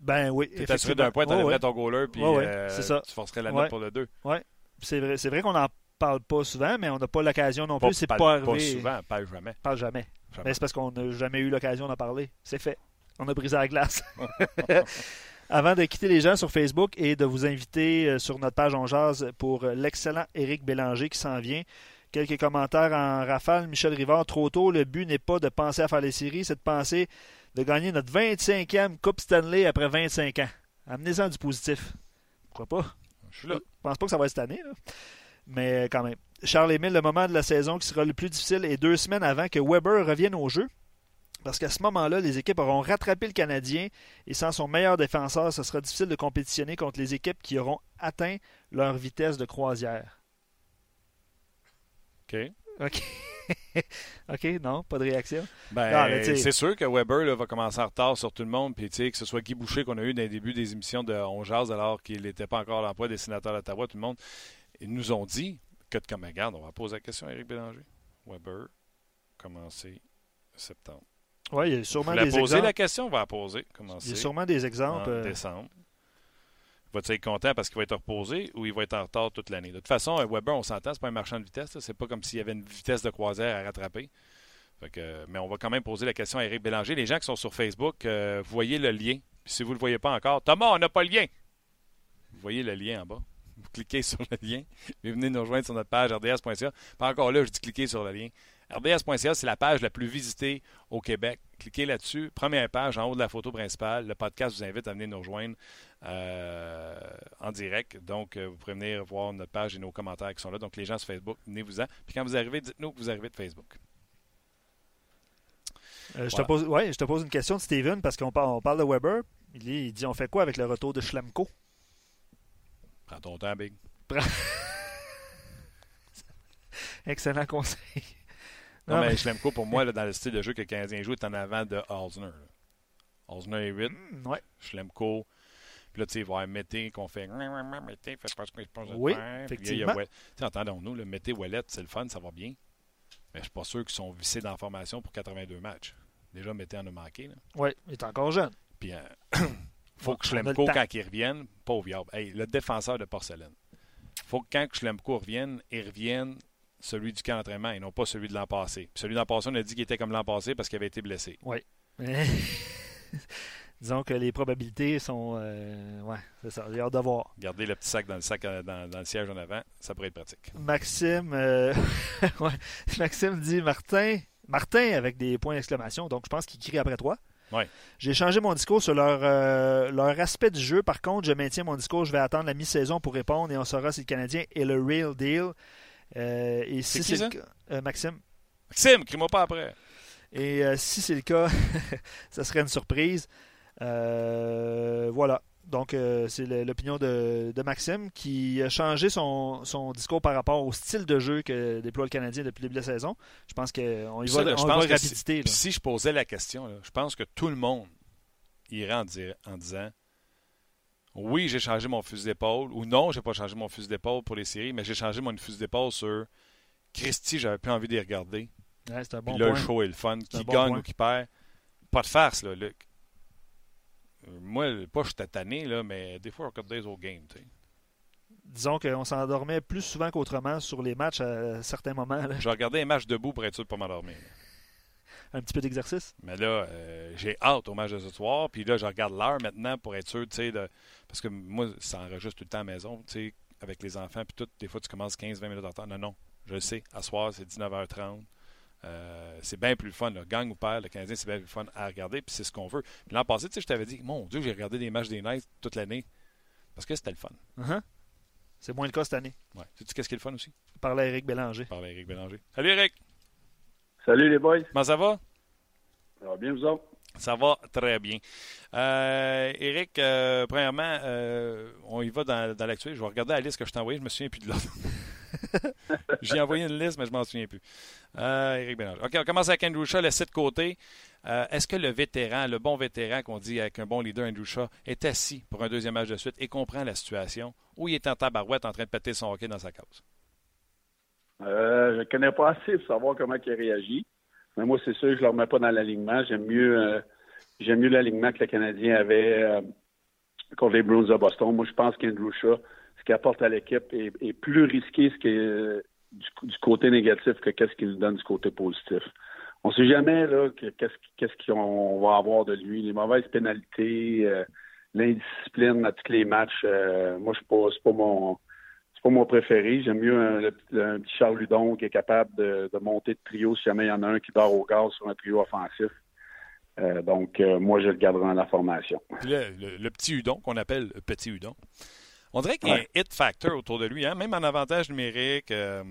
Ben oui.
Tu assuré d'un point, tu enlèverais ton goaler, puis tu forcerais la note pour le deux.
Oui. C'est vrai, vrai qu'on n'en parle pas souvent, mais on n'a pas l'occasion non plus. C'est pas, arrivé.
Pas souvent, pas jamais.
Pas jamais. Mais c'est parce qu'on n'a jamais eu l'occasion d'en parler. C'est fait. On a brisé la glace. [laughs] [laughs] Avant de quitter les gens sur Facebook et de vous inviter euh, sur notre page On Jazz pour euh, l'excellent Éric Bélanger qui s'en vient. Quelques commentaires en rafale. Michel Rivard, trop tôt, le but n'est pas de penser à faire les séries, c'est de penser de gagner notre 25e Coupe Stanley après 25 ans. Amenez-en du positif. Pourquoi pas?
Je suis là.
Je pense pas que ça va être cette année. Mais quand même. Charles-Émile, le moment de la saison qui sera le plus difficile est deux semaines avant que Weber revienne au jeu. Parce qu'à ce moment-là, les équipes auront rattrapé le Canadien et sans son meilleur défenseur, ce sera difficile de compétitionner contre les équipes qui auront atteint leur vitesse de croisière.
OK.
OK. [laughs] OK, non, pas de réaction.
Ben, c'est sûr que Weber va commencer en retard sur tout le monde. Puis, que ce soit Guy Boucher qu'on a eu dans les débuts des émissions de On alors qu'il n'était pas encore à l'emploi des sénateurs d'Ottawa, tout le monde, ils nous ont dit que, comme regarde, on va poser la question à Eric Bélanger. Weber, commencer septembre.
Oui, il y a sûrement des
poser
exemples.
la question, on va la poser.
Il y a sûrement des exemples.
En euh, décembre? Va-t-il être content parce qu'il va être reposé ou il va être en retard toute l'année? De toute façon, Weber, on s'entend, c'est pas un marchand de vitesse. C'est pas comme s'il y avait une vitesse de croisière à rattraper. mais on va quand même poser la question à Eric Bélanger. Les gens qui sont sur Facebook, euh, voyez le lien. si vous ne le voyez pas encore, Thomas, on n'a pas le lien. Vous voyez le lien en bas vous cliquez [laughs] sur le lien, et venez nous rejoindre sur notre page rds.ca. Pas encore là, je dis cliquez sur le lien. RDS.ca, c'est la page la plus visitée au Québec. Cliquez là-dessus. Première page en haut de la photo principale. Le podcast vous invite à venir nous rejoindre euh, en direct. Donc, euh, vous pouvez venir voir notre page et nos commentaires qui sont là. Donc, les gens sur Facebook, venez-vous-en. Puis quand vous arrivez, dites-nous que vous arrivez de Facebook.
Euh, je, te pose, ouais, je te pose une question de Steven parce qu'on parle, on parle de Weber. Il, il dit on fait quoi avec le retour de Schlemko?
Prends ton temps, Big. [laughs]
Excellent conseil.
Non, mais Schlemko, pour moi, là, dans le style de jeu que le Canadien joue, est en avant de Halsner. Halsner est 8.
Mm, ouais.
Schlemko. Puis là, tu sais, il va y avoir Mété qu'on fait Mété, fait pas ce que je pense
Oui, effectivement.
Tu sais, entendons-nous, le Mété Wallet, c'est le fun, ça va bien. Mais je suis pas sûr qu'ils sont vissés dans la formation pour 82 matchs. Déjà, Mété en a manqué.
Oui, il est encore jeune.
Puis, euh, faut que Schlemko, quand il revienne, pauvre viable. Hey, le défenseur de porcelaine. faut que quand Schlemko revienne, il revienne celui du camp d'entraînement et non pas celui de l'an passé. celui de l'an passé, on a dit qu'il était comme l'an passé parce qu'il avait été blessé.
Oui. [laughs] Disons que les probabilités sont. Euh, ouais, c'est ça. J'ai hâte de voir.
Garder le petit sac dans le sac euh, dans, le siège en avant, ça pourrait être pratique.
Maxime, euh, [laughs] ouais. Maxime dit Martin, Martin avec des points d'exclamation. Donc je pense qu'il crie après toi. J'ai changé mon discours sur leur, euh, leur aspect du jeu. Par contre, je maintiens mon discours. Je vais attendre la mi-saison pour répondre et on saura si le Canadien est le real deal. Euh, et si c'est le cas, euh, Maxime.
Maxime, crie-moi pas après.
Et si c'est le cas, [laughs] ça serait une surprise. voilà. Donc, euh, c'est l'opinion de, Maxime qui a changé son, discours par rapport au style de jeu que déploie le Canadien depuis le début de la saison. Je pense qu'on y va, on va rapidité.
Si je posais la question, je pense que tout le monde irait en, disant oui, j'ai changé mon fusil d'épaule, ou non, j'ai pas changé mon fusil d'épaule pour les séries, mais j'ai changé mon fusil d'épaule sur Christy, j'avais plus envie de les regarder.
Ouais, c'est un bon
Puis là,
point.
le show est le fun. Qui gagne ou qui perd. Pas de farce, là, Luc. Moi, pas je suis tanné, là, mais des fois, je regarde des autres games.
Disons qu'on s'endormait plus souvent qu'autrement sur les matchs à certains moments. là.
Je regardais un match debout pour être sûr de pas m'endormir.
Un petit peu d'exercice?
Mais là, euh, j'ai hâte au match de ce soir. Puis là, je regarde l'heure maintenant pour être sûr, tu sais, de... parce que moi, ça enregistre tout le temps à la maison, tu sais, avec les enfants. Puis tout, des fois, tu commences 15-20 minutes en retard. Non, non, je le sais. À soir, c'est 19h30. Euh, c'est bien plus le fun. Là. Gang ou père, le Canadien, c'est bien plus le fun à regarder. Puis c'est ce qu'on veut. Puis l'an passé, tu sais, je t'avais dit, mon Dieu, j'ai regardé des matchs des Knights toute l'année. Parce que c'était le fun.
Uh-huh. C'est moins le cas cette année.
Ouais. Sais-tu qu'est-ce qui est le fun aussi?
Par à Eric Bélanger.
Par Eric Bélanger. Salut Eric!
Salut les boys.
Comment ça va?
Ça va bien vous autres?
Ça va très bien. Euh, Eric, euh, premièrement, euh, on y va dans, dans l'actuel. Je vais regarder la liste que je t'ai envoyée. Je me souviens plus de l'autre. [laughs] J'ai envoyé une liste, mais je m'en souviens plus. Euh, Éric Bélanger. OK, on commence avec Andrew Shaw, laissé de côté. Euh, Est-ce que le vétéran, le bon vétéran qu'on dit avec un bon leader, Andrew Shaw, est assis pour un deuxième match de suite et comprend la situation ou il est en tabarouette en train de péter son hockey dans sa cause?
Euh, je ne connais pas assez pour savoir comment il réagit. Mais moi, c'est sûr que je ne le remets pas dans l'alignement. J'aime mieux mieux l'alignement que le Canadien avait contre les Bruins de Boston. Moi, je pense qu'Andrew Shaw, qu'il apporte à l'équipe est, plus risqué euh, du, côté négatif que qu'est-ce qu'il donne du côté positif. On ne sait jamais qu'est-ce qu'on va avoir de lui. Les mauvaises pénalités, euh, l'indiscipline à tous les matchs. euh, moi, je pas, c'est pas mon c'est pas mon préféré. J'aime mieux un, petit Charles Ludon qui est capable de, monter de trio si jamais il y en a un qui dort au gaz sur un trio offensif. Donc, moi, je le garderai dans la formation.
Le, le petit Udon, qu'on appelle le petit Udon, on dirait qu'il y a un hit factor autour de lui, hein? même en avantage numérique. euh,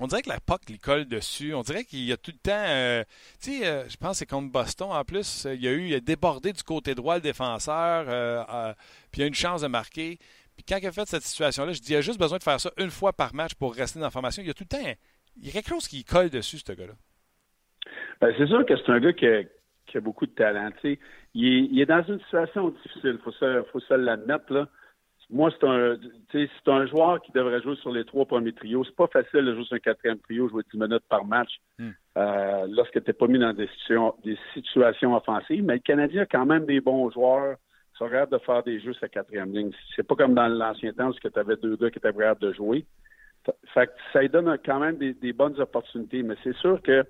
on dirait que la POC lui colle dessus. On dirait qu'il y a tout le temps. euh, tu sais, euh, je pense que c'est contre Boston en plus. Il y a eu il a débordé du côté droit le défenseur, puis il a eu une chance de marquer. Puis quand il a fait cette situation-là, je dis il a juste besoin de faire ça une fois par match pour rester dans la formation. Il y a tout le temps. Il y a quelque chose qui colle dessus, ce gars-là.
Ben, c'est sûr que c'est un gars qui a, qui a beaucoup de talent. Il est, il est dans une situation difficile, faut se, faut se l'admettre. Là. Moi, c'est un, c'est un joueur qui devrait jouer sur les trois premiers trios. C'est pas facile de jouer sur un quatrième trio, jouer 10 minutes par match
Hmm.
euh, lorsque tu n'es pas mis dans des situations, des situations offensives. Mais le Canadien a quand même des bons joueurs qui sont capables de faire des jeux sur la quatrième ligne. C'est pas comme dans l'ancien temps où tu avais deux gars qui étaient capables de jouer. Fait que ça lui donne quand même des, des bonnes opportunités. Mais c'est sûr que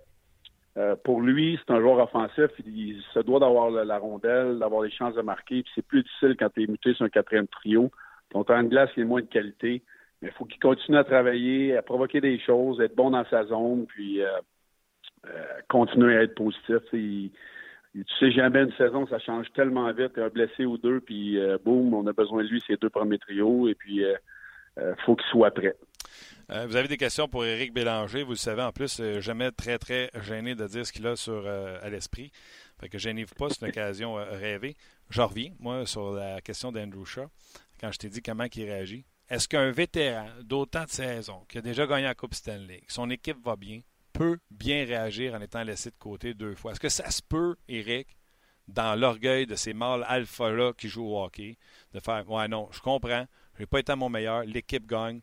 euh, pour lui, c'est un joueur offensif. Il se doit d'avoir la, la rondelle, d'avoir les chances de marquer. Puis c'est plus difficile quand tu es muté sur un quatrième trio. Ton temps de glace il est moins de qualité. Mais il faut qu'il continue à travailler, à provoquer des choses, être bon dans sa zone, puis euh, euh, continuer à être positif. Tu sais, jamais une saison, ça change tellement vite. Un blessé ou deux, puis euh, boum, on a besoin de lui, ces deux premiers trios, et puis faut qu'il soit prêt.
Vous avez des questions pour Éric Bélanger. Vous le savez, en plus, jamais très, très gêné de dire ce qu'il a sur, à l'esprit. Fait que gênez-vous pas, c'est une occasion rêvée. Je reviens, moi, sur la question d'Andrew Shaw, quand je t'ai dit comment il réagit. Est-ce qu'un vétéran d'autant de saisons, qui a déjà gagné la Coupe Stanley, que son équipe va bien, peut bien réagir en étant laissé de côté deux fois? Est-ce que ça se peut, Éric, dans l'orgueil de ces mâles alpha-là qui jouent au hockey, de faire Ouais, non, je comprends, je n'ai pas été à mon meilleur, l'équipe gagne,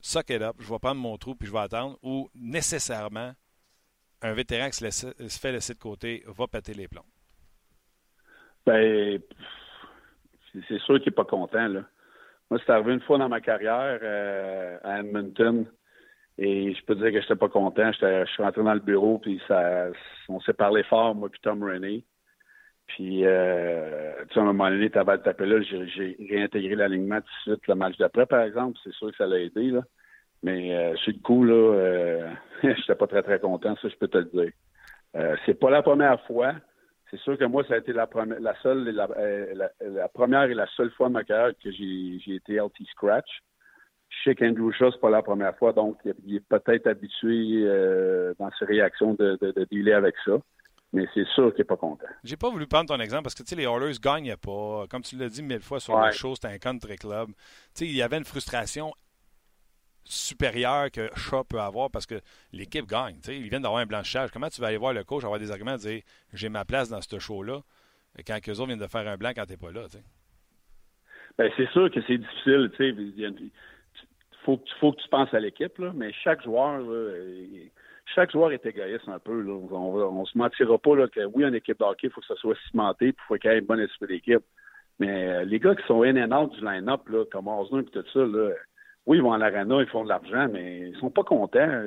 suck it up, je vais prendre mon trou puis je vais attendre, ou nécessairement, un vétéran qui se, laisse- se fait laisser de côté va péter les plombs?
Ben, c'est- sûr qu'il n'est pas content. Là. Moi, c'est arrivé une fois dans ma carrière euh, à Edmonton. Et je peux dire que je n'étais pas content. J'étais- Je suis rentré dans le bureau, puis ça, on s'est parlé fort, moi puis Tom Rennie. Puis, euh, tu sais, à un moment donné, t'avais tapé là, j'ai j'ai réintégré l'alignement tout de suite le match d'après, par exemple. C'est sûr que ça l'a aidé, là. Mais euh, sur le coup, là, euh, [laughs] j'étais pas très, très content, ça, je peux te le dire. Euh, c'est pas la première fois. C'est sûr que moi, ça a été la, première, la seule, et la, euh, la, la première et la seule fois de ma carrière que j'ai été LT Scratch. Je sais qu'Andrew Shaw, c'est pas la première fois, donc il est- peut-être habitué euh, dans ses réactions de, de, de dealer avec ça. Mais c'est sûr qu'il n'est pas content.
J'ai pas voulu prendre ton exemple parce que les Oilers gagnaient pas. Comme tu l'as dit mille fois sur
Ouais.
le show, c'était un country club. Il y avait une frustration supérieure que Shaw peut avoir parce que l'équipe gagne. Tu sais, ils viennent d'avoir un blanchissage. Comment tu vas aller voir le coach avoir des arguments dire j'ai ma place dans ce show-là quand eux autres viennent de faire un blanc quand t'es pas là, tu.
Ben, c'est sûr que c'est difficile, tu. Il faut, faut que tu penses à l'équipe, mais chaque joueur, chaque joueur est égoïste un peu. On, ne se mentira pas là, que oui, une équipe d'hockey, il faut que ça soit cimenté, il faut qu'il y ait un bon esprit d'équipe. Mais euh, les gars qui sont in and out du line-up, comme Osner et tout ça, là, oui, ils vont à l'arena, ils font de l'argent, mais ils sont pas contents.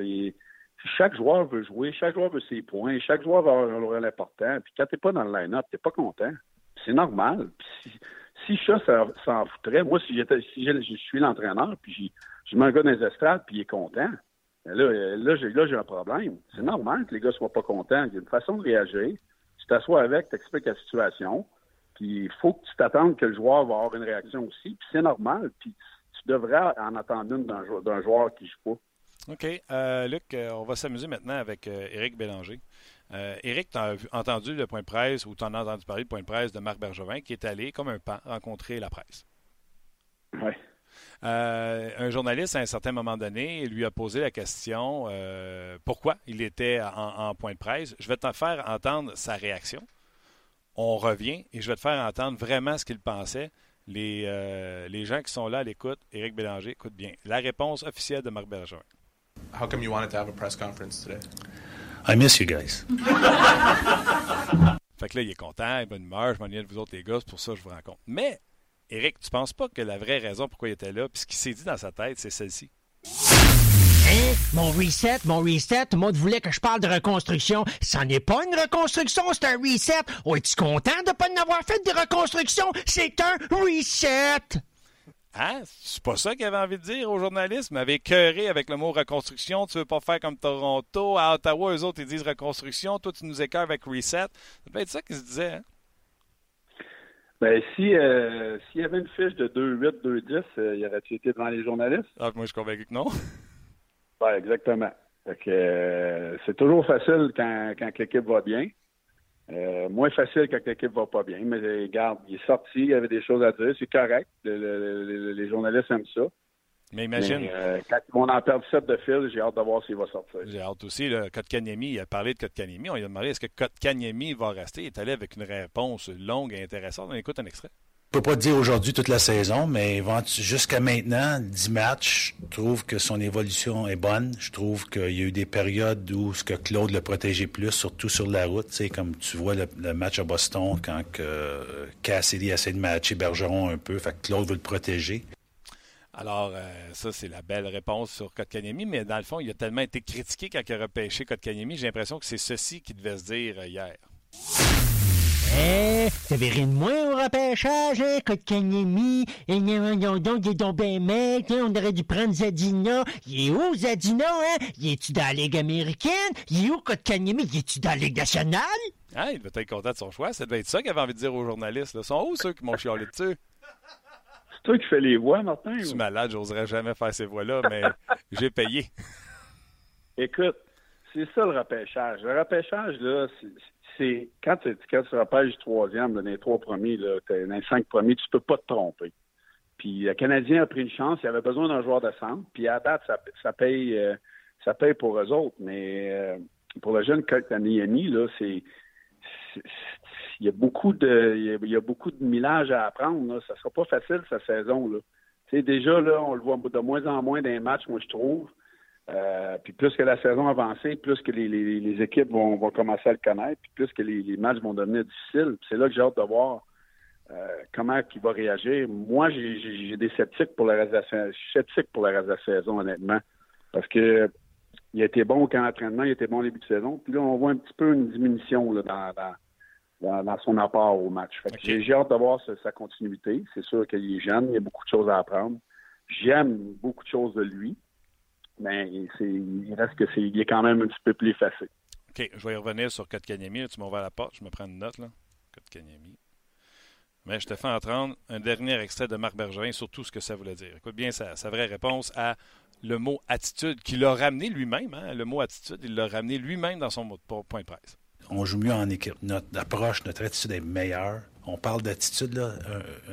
chaque joueur veut jouer, chaque joueur veut ses points, chaque joueur un rôle important. Puis quand t'es pas dans le line-up, t'es pas content. C'est normal. si, si ça s'en foutrait, moi, si si je suis l'entraîneur, puis je mets un gars dans les estrades, puis il est content, Là, là j'ai un problème. C'est normal que les gars soient pas contents. Il y a une façon de réagir. Tu t'assois avec, tu expliques la situation. Puis il faut que tu t'attendes que le joueur va avoir une réaction aussi. Puis c'est normal. Puis tu devrais en attendre une d'un joueur, joueur qui joue pas.
OK. Euh, Luc, euh, on va s'amuser maintenant avec euh, Éric Bélanger. Éric, tu as entendu le point de presse ou tu en as entendu parler du point de presse de Marc Bergevin qui est allé, comme un pan, rencontrer la presse?
Oui.
Euh, un journaliste, à un certain moment donné, lui a posé la question euh, pourquoi il était en, point de presse. Je vais te faire entendre sa réaction. On revient et je vais te faire entendre vraiment ce qu'il pensait. Les, euh, les gens qui sont là à l'écoute, Éric Bélanger, écoute bien. La réponse officielle de Marc Bergeron.
How come you wanted to have a press conference today?
I miss you guys. [laughs]
fait que là, il est content, il est bonne humeur, je m'ennuie de vous autres les gars, c'est pour ça que je vous rencontre. Mais Éric, tu penses pas que la vraie raison pourquoi il était là, puis ce qu'il s'est dit dans sa tête, c'est celle-ci?
Hein? Mon reset, mon reset, monde voulait que je parle de reconstruction. Ça n'est pas une reconstruction, c'est un reset. Oh, es-tu content de pas en avoir fait de reconstruction? C'est un reset!
Hein? C'est pas ça qu'il avait envie de dire aux journalistes. Il m'avait cœuré avec le mot reconstruction. Tu veux pas faire comme Toronto. À Ottawa, eux autres, ils disent reconstruction. Toi, tu nous écœures avec reset. Ça devait être ça qu'il se disait, hein?
Ben, si euh, s'il y avait une fiche de 2-8, 2-10, euh, y aurait-il été devant les journalistes?
Ah, moi, je suis convaincu que non. [laughs]
Oui, exactement. Euh, c'est toujours facile quand, quand l'équipe va bien. moins facile quand l'équipe va pas bien. Mais regarde, il est sorti, il y avait des choses à dire, c'est correct. les journalistes aiment ça.
Mais imagine.
Euh, quand on en perd 7 de fil, j'ai hâte de voir s'il va sortir.
J'ai hâte aussi. Le Kotkaniemi, il a parlé de Kotkaniemi. On lui a demandé est-ce que Kotkaniemi va rester? Il est allé avec une réponse longue et intéressante. On écoute un extrait.
Peux pas te dire aujourd'hui toute la saison, mais jusqu'à maintenant, 10 matchs, je trouve que son évolution est bonne. Je trouve qu'il y a eu des périodes où ce que Claude le protégeait plus, surtout sur la route. C'est comme tu vois le, match à Boston quand que, Cassidy essaie de matcher Bergeron un peu, fait que Claude veut le protéger.
Alors, euh, ça, c'est la belle réponse sur Kotkaniemi, mais dans le fond, il a tellement été critiqué quand il a repêché Kotkaniemi, j'ai l'impression que c'est ceci qu'il devait se dire euh, hier.
Eh, t'avais rien de moins au repêchage, hein, Kotkaniemi? Et donc, il est donc ben mec, hein, on aurait dû prendre Zadina. Il est où, Zadina, hein? Il est-tu dans la Ligue américaine? Il est où, Kotkaniemi? Il est-tu dans la Ligue nationale?
Ah, il devait être content de son choix. Ça devait être ça qu'il avait envie de dire aux journalistes. Là. Sont où ceux qui m'ont chialé dessus?
toi qui fais les voix, Martin?
Je suis malade, j'oserais jamais faire ces voix-là, mais [laughs] j'ai payé.
Écoute, c'est ça le repêchage. Le repêchage, là, c'est quand tu, quand tu repêches troisième, dans les trois premiers, là, dans les cinq premiers, tu peux pas te tromper. Puis le Canadien a pris une chance, il avait besoin d'un joueur de centre, puis à date, ça, ça paye euh, ça paye pour eux autres. Mais euh, pour le jeune Kurt là, c'est il y a beaucoup de il y a, beaucoup de millage à apprendre. Là. Ça sera pas facile cette saison. Déjà, là, on le voit de moins en moins dans les matchs, moi je trouve. Euh, puis plus que la saison avance, plus que les, équipes vont, commencer à le connaître, puis plus que les, matchs vont devenir difficiles. C'est là que j'ai hâte de voir euh, comment il va réagir. Moi, j'ai des sceptiques pour le reste de la sceptique pour le reste de la saison, honnêtement. Parce que il a été bon au camp d'entraînement, il a été bon au début de saison. Puis là, on voit un petit peu une diminution là, dans, dans, son apport au match. J'ai hâte de voir sa, continuité. C'est sûr qu'il est jeune, il y a beaucoup de choses à apprendre. J'aime beaucoup de choses de lui, mais il reste que c'est il est quand même un petit peu plus effacé.
OK, je vais y revenir sur Kotkaniemi. Tu m'as la porte, je me prends une note. là. Kotkaniemi. Mais je te fais entendre un dernier extrait de Marc Bergerin sur tout ce que ça voulait dire. Écoute bien sa, vraie réponse à le mot attitude qu'il a ramené lui-même. Hein. Le mot attitude, il l'a ramené lui-même dans son point de presse
on joue mieux en équipe. Notre approche, notre attitude est meilleure. On parle d'attitude, là.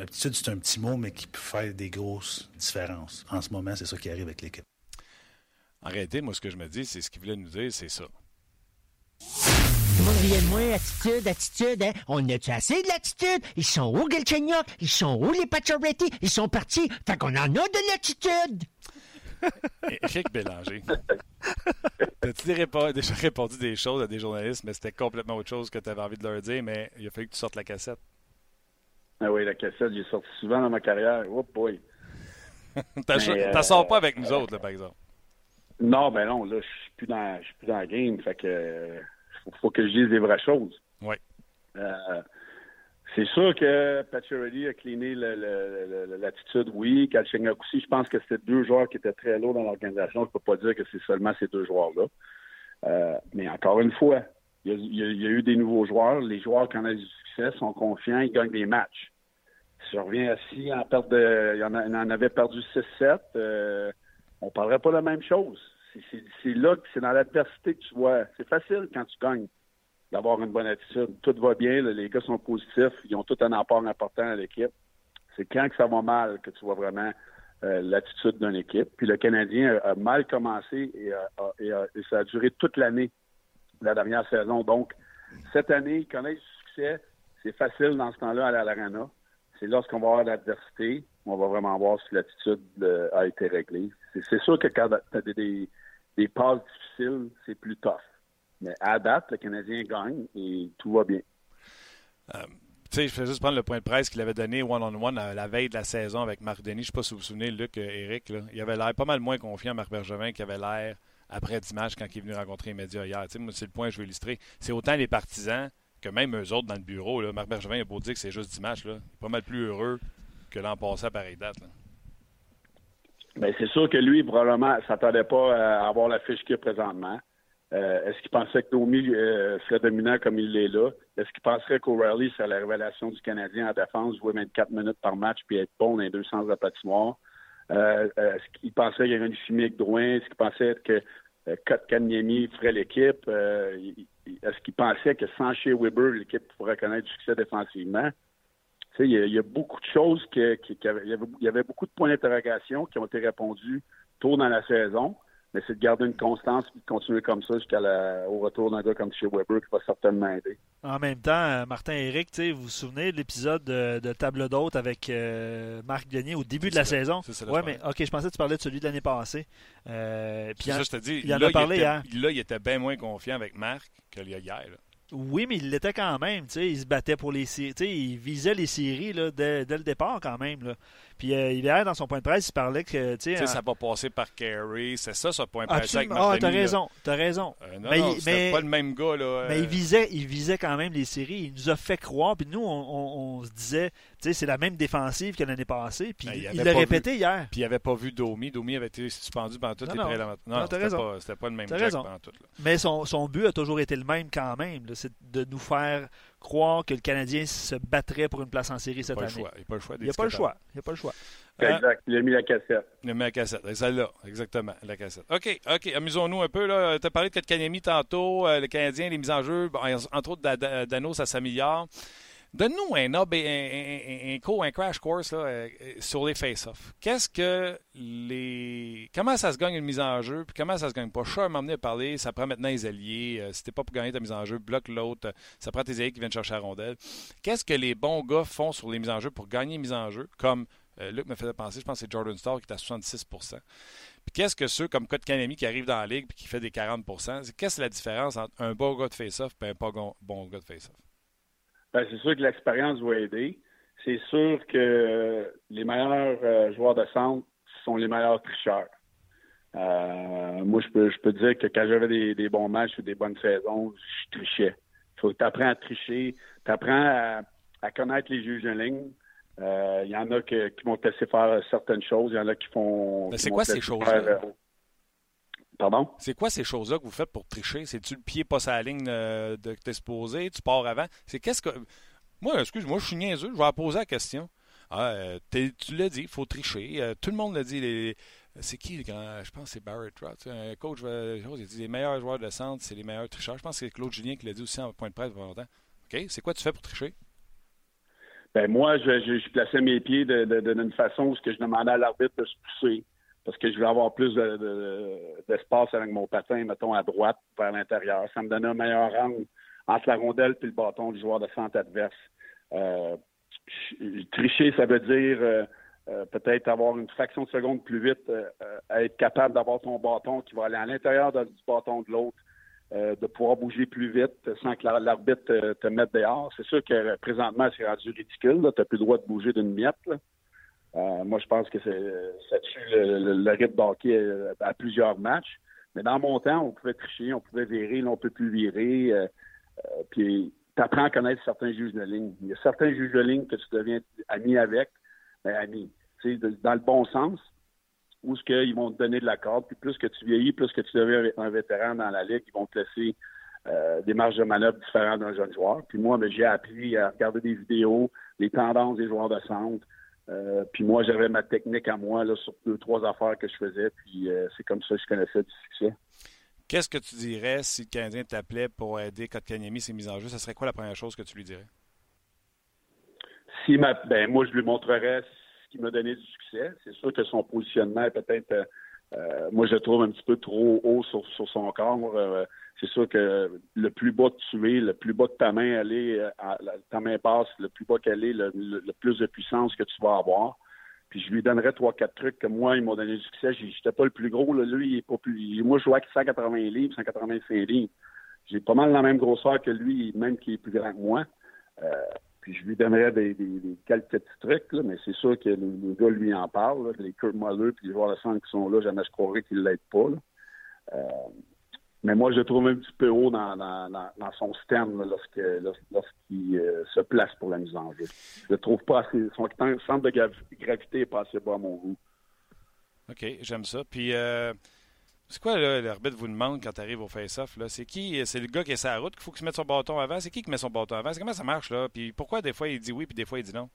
attitude, c'est un petit mot, mais qui peut faire des grosses différences. En ce moment, c'est ça qui arrive avec l'équipe.
En réalité, moi, ce que je me dis, c'est ce qu'il voulait nous dire, c'est ça.
riez de moi, attitude, attitude, hein? On a-tu assez de l'attitude? Ils sont où, Galchenyuk? Ils sont où, les Pacioretty? Ils sont partis. Fait qu'on en a de l'attitude.
Éric Bélanger. T'as-tu [laughs] déjà répondu des choses à des journalistes, mais c'était complètement autre chose que tu avais envie de leur dire, mais il a fallu que tu sortes la cassette.
Ah oui, la cassette, j'ai sorti souvent dans ma carrière. Oh boy. [laughs]
T'as
euh,
sors pas avec nous autres, là, par exemple.
Non, ben non, là, je suis plus dans je suis plus dans la game. Fait que euh, faut, faut que je dise les vraies choses.
Oui.
Euh, c'est sûr que Pacioretty a cleané le- le- le- le- l'attitude, oui. Galchenyuk aussi, je pense que c'était deux joueurs qui étaient très lourds dans l'organisation. Je peux pas dire que c'est seulement ces deux joueurs-là. Euh, mais encore une fois, il y, a, il y a- il y a eu des nouveaux joueurs. Les joueurs qui en ont du succès sont confiants, ils gagnent des matchs. Si je reviens assis en perte de. Il y en, a- il en avait perdu 6-7, euh, on parlerait pas la même chose. C'est- là que c'est dans l'adversité que tu vois. C'est facile quand tu gagnes d'avoir une bonne attitude. Tout va bien, les gars sont positifs, ils ont tout un apport important à l'équipe. C'est quand que ça va mal que tu vois vraiment euh, l'attitude d'une équipe. Puis le Canadien a, mal commencé et, a- a- et ça a duré toute l'année, la dernière saison. Donc, cette année, ils connaissent du succès. C'est facile dans ce temps-là à l'Arena. C'est lorsqu'on va avoir l'adversité, on va vraiment voir si l'attitude euh, a été réglée. C'est sûr que quand tu as des, des, passes difficiles, c'est plus tough. Mais à date, le Canadien gagne et tout va bien.
Tu sais, je fais juste prendre le point de presse qu'il avait donné one-on-one la veille de la saison avec Marc Denis. Je sais pas si vous vous souvenez, Luc, euh, Eric, là, il avait l'air pas mal moins confiant, Marc Bergevin, qu'il avait l'air après 10 matchs quand il est venu rencontrer les médias hier. Tu c'est le point que je veux illustrer. C'est autant les partisans que même eux autres dans le bureau. Marc Bergevin a beau dire que c'est juste 10 matchs. Là. Il est pas mal plus heureux que l'an passé à pareille date.
Ben, c'est sûr que lui, probablement, s'attendait pas à avoir la fiche qu'il a présentement. Euh, Est-ce qu'il pensait que Domi euh, serait dominant comme il l'est là? Est-ce qu'il penserait qu'O'Reilly serait la révélation du Canadien en défense, jouer 24 minutes par match puis être bon dans les deux sens de la patinoire? Euh, Est-ce qu'il pensait qu'il y aurait une chimie avec Drouin? Est-ce qu'il pensait que Kotkaniemi ferait l'équipe? Est-ce qu'il pensait que sans chez Weber, l'équipe pourrait connaître du succès défensivement? Tu sais, il y, a, il y a beaucoup de choses que, qui- qui avaient- il, y avait, il y avait beaucoup de points d'interrogation qui ont été répondus tôt dans la saison, mais c'est de garder une constance et de continuer comme ça jusqu'au retour d'un gars comme chez Weber qui va certainement aider.
En même temps, euh, Martin et Eric, tu sais, vous vous souvenez de l'épisode de, de Table d'hôte avec euh, Marc Denis au début de la saison?
Je
mais ok, je pensais que tu parlais de celui de l'année passée. Euh, puis
C'est
en-
ça, je te dis.
il en
là,
a parlé
était,
hier.
là, il était bien moins confiant avec Marc qu'il y a hier. là.
Oui, mais il l'était quand même. tu sais, Il se battait pour les séries. tu sais, Il visait les séries là, dès, dès le départ quand même. Là. Puis euh, hier, dans son point de presse, il parlait que. tu sais,
Tu sais,
en-
ça va passer par Carey. C'est ça, ce point de presse avec.
Ah, t'as raison. T'as raison.
Euh, non,
Mais
non, pas le même gars. Là,
Mais
euh,
il visait, il visait quand même les séries. Il nous a fait croire. Puis nous, on, on- on se disait, c'est la même défensive que l'année passée. Puis
Ben, il
l'a répété hier.
Puis il avait pas vu Domi. Domi avait été suspendu pendant toutes
Non,
les
non. Non,
Non,
t'as
c'était
raison.
pas, c'était pas le même
T'as
Jack
raison.
pendant tout. là.
Mais son, son but a toujours été le même quand même. C'est de nous faire croire que le Canadien se battrait pour une place en série cette année.
Il n'y a pas le choix.
Il n'y a pas le choix. Il n'y a pas le choix.
Hein?
Exact. Il a mis la cassette.
Il met la cassette. Celle-là, exactement, la cassette. OK, OK, amusons-nous un peu. Tu as parlé de Kotkaniemi tantôt, euh, le Canadien, les mises en jeu, bon, entre autres, Da- Da- Dano, ça s'améliore. Donne-nous un, cours, un crash course là, euh, sur les face-offs. Qu'est-ce que les. Comment ça se gagne une mise en jeu, puis comment ça se gagne pas? Cher m'a amené à parler, ça prend maintenant les alliés. Euh, si t'es pas pour gagner ta mise en jeu, bloque l'autre. Euh, Ça prend tes alliés qui viennent chercher la rondelle. Qu'est-ce que les bons gars font sur les mises en jeu pour gagner une mise en jeu? Comme euh, Luc me faisait penser, je pense que c'est Jordan Starr qui est à 66% Puis qu'est-ce que ceux comme Kotkaniemi qui arrivent dans la ligue et qui fait des 40 C'est- Qu'est-ce que la différence entre un bon gars de face-off et un pas bon gars de face-off?
Ben, c'est sûr que l'expérience doit aider. C'est sûr que les meilleurs euh, joueurs de centre sont les meilleurs tricheurs. Euh, moi, je peux, je peux dire que quand j'avais des, des bons matchs ou des bonnes saisons, je trichais. Il faut que tu apprennes à tricher. Tu apprends à, à connaître les juges de ligne. Euh, Il y en a que- qui vont te laisser faire certaines choses. Il y en a qui font.
Mais
qui
c'est quoi ces choses-là?
Pardon?
C'est quoi ces choses-là que vous faites pour tricher? C'est-tu le pied pas sur la ligne euh, de que t'es supposé? Tu pars avant? C'est qu'est-ce que. Moi, excuse-moi, je suis niaiseux, je vais poser la question. Ah, euh, tu l'as dit, il faut tricher. Euh, tout le monde l'a dit. les- c'est qui le grand. Je pense que c'est Barrett Trotz. Un coach, il a dit les meilleurs joueurs de centre, c'est les meilleurs tricheurs. Je pense que c'est Claude Julien qui l'a dit aussi en point de presse il y a pas longtemps. OK? C'est quoi tu fais pour tricher?
Ben moi, je, je, je plaçais mes pieds de, de, de- d'une façon où ce que je demandais à l'arbitre de se pousser. Parce que je voulais avoir plus de, de- d'espace avec mon patin, mettons, à droite, vers l'intérieur. Ça me donnait un meilleur angle entre la rondelle et le bâton du joueur de centre adverse. Euh, tricher, ça veut dire euh, euh, peut-être avoir une fraction de seconde plus vite, être capable d'avoir ton bâton qui va aller à l'intérieur du bâton de l'autre, de pouvoir bouger plus vite sans que l'arbitre te, mette dehors. C'est sûr que présentement, c'est rendu ridicule. Tu n'as plus le droit de bouger d'une miette. Moi, je pense que ça tue le, rythme d'hockey à plusieurs matchs. Mais dans mon temps, on pouvait tricher, on pouvait virer, là, on peut plus virer. Euh, euh, puis tu apprends à connaître certains juges de ligne. Il y a certains juges de ligne que tu deviens ami avec, mais ami, tu sais, dans le bon sens, où ce qu'ils vont te donner de la corde, puis plus que tu vieillis, plus que tu deviens un vétéran dans la ligue, ils vont te laisser euh, des marges de manœuvre différentes d'un jeune joueur. Puis moi, ben, j'ai appris à regarder des vidéos, les tendances des joueurs de centre, euh, puis moi, j'avais ma technique à moi là, sur deux, trois affaires que je faisais. Puis euh, c'est comme ça que je connaissais du succès.
Qu'est-ce que tu dirais si le Canadien t'appelait pour aider Kotkaniemi ses mises en jeu? Ce serait quoi la première chose que tu lui dirais?
Si ma, ben, moi, je lui montrerais ce qui m'a donné du succès. C'est sûr que son positionnement est peut-être, euh, moi, je le trouve un petit peu trop haut sur, sur son corps c'est sûr que le plus bas que tu es, le plus bas que ta main elle est, euh, ta main passe, le plus bas qu'elle est, le, plus de puissance que tu vas avoir. Puis je lui donnerais trois, quatre trucs que moi, ils m'ont donné du succès. J'étais pas le plus gros, là. lui, il est pas plus. Moi, je jouais avec 180 livres, 185 livres. J'ai pas mal la même grosseur que lui, même qui est plus grand que moi. Euh, puis je lui donnerais des, quelques petits trucs, là, mais c'est sûr que le, gars lui en parle. les Kurt Muller puis les joueurs de centre qui sont là, jamais je croirais qu'ils l'aident pas. Euh, mais moi, je le trouve un petit peu haut dans, son stand lorsqu'il euh, se place pour la mise en jeu. Je ne trouve pas assez. Son centre de gravité n'est pas assez bas à mon goût.
OK, j'aime ça. Puis, euh, c'est quoi l'arbitre vous demande quand tu arrives au face-off? C'est qui? C'est le gars qui est sur la route qu'il faut qu'il se mette son bâton avant? C'est qui qui met son bâton avant? Comment ça marche? là? Puis pourquoi des fois il dit oui puis des fois il dit non?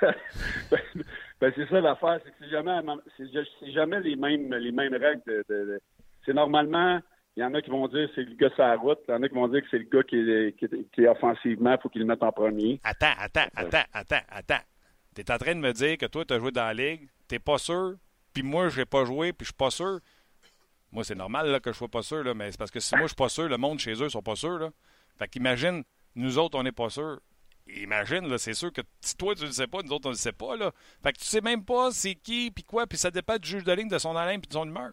[laughs]
ben, c'est ça l'affaire, c'est que c'est jamais, jamais les mêmes, les mêmes règles. De, c'est normalement il y en a qui vont dire que c'est le gars sur la route. Il y en a qui vont dire que c'est le gars qui est, qui est, offensivement, il faut qu'il le mette en premier.
Attends, attends, attends, attends, attends. Tu es en train de me dire que toi, tu as joué dans la ligue, tu pas sûr, puis moi, je n'ai pas joué, puis je suis pas sûr. Moi, c'est normal là, que je sois pas sûr, là, mais c'est parce que si moi, je suis pas sûr, le monde chez eux sont pas sûrs. Là. Fait qu'imagine, nous autres, on n'est pas sûrs. Imagine, là, c'est sûr que si toi, tu ne le sais pas, nous autres, on ne le sait pas. Là. Fait que tu sais même pas c'est qui, puis quoi, puis ça dépend du juge de ligne, de son haleine, puis de son humeur.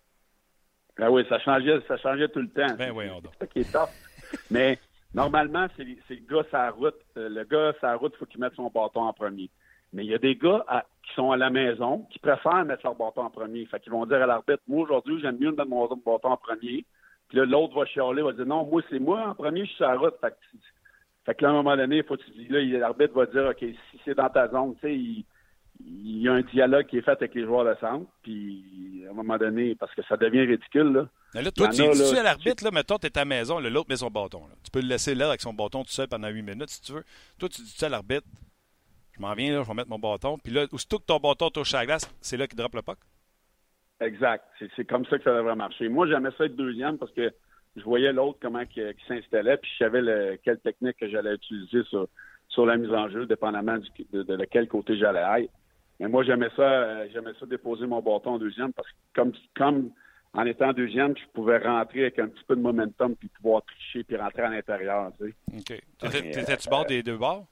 Ben oui, ça changeait, ça changeait tout le temps.
Ben oui, on
C'est ça qui est top. [laughs] Mais normalement, c'est le gars la route. Euh, le gars la route, il faut qu'il mette son bâton en premier. Mais il y a des gars qui sont à la maison qui préfèrent mettre leur bâton en premier. Fait qu'ils vont dire à l'arbitre, moi aujourd'hui, j'aime mieux mettre mon bâton en premier. Puis là, l'autre va chialer, va dire non, moi c'est moi en premier, je suis sur la route. Fait que, fait que là, à un moment donné, faut que tu dis, là, l'arbitre va dire, OK, si c'est dans ta zone, tu sais, il, il y a un dialogue qui est fait avec les joueurs de centre, puis à un moment donné, parce que ça devient ridicule. Là,
Mais là toi, tu dis à l'arbitre, là, mettons, tu es à la maison, l'autre met son bâton. Tu peux le laisser là avec son bâton tout seul pendant 8 minutes si tu veux. Toi, tu dis à l'arbitre, je m'en viens, là, je vais mettre mon bâton. Puis là, aussitôt que ton bâton touche la glace, c'est là qu'il drop le puck.
Exact. C'est comme ça que ça devrait marcher. Moi, j'aimais ça être deuxième parce que je voyais l'autre comment il s'installait, puis je savais quelle technique que j'allais utiliser sur, sur la mise en jeu, dépendamment de, de, quel côté j'allais être. Mais moi, j'aimais ça, euh, j'aimais ça déposer mon bâton en deuxième parce que comme, comme en étant deuxième, je pouvais rentrer avec un petit peu de momentum puis pouvoir tricher puis rentrer à l'intérieur. Tu
sais. OK. T'étais-tu bord des deux bords?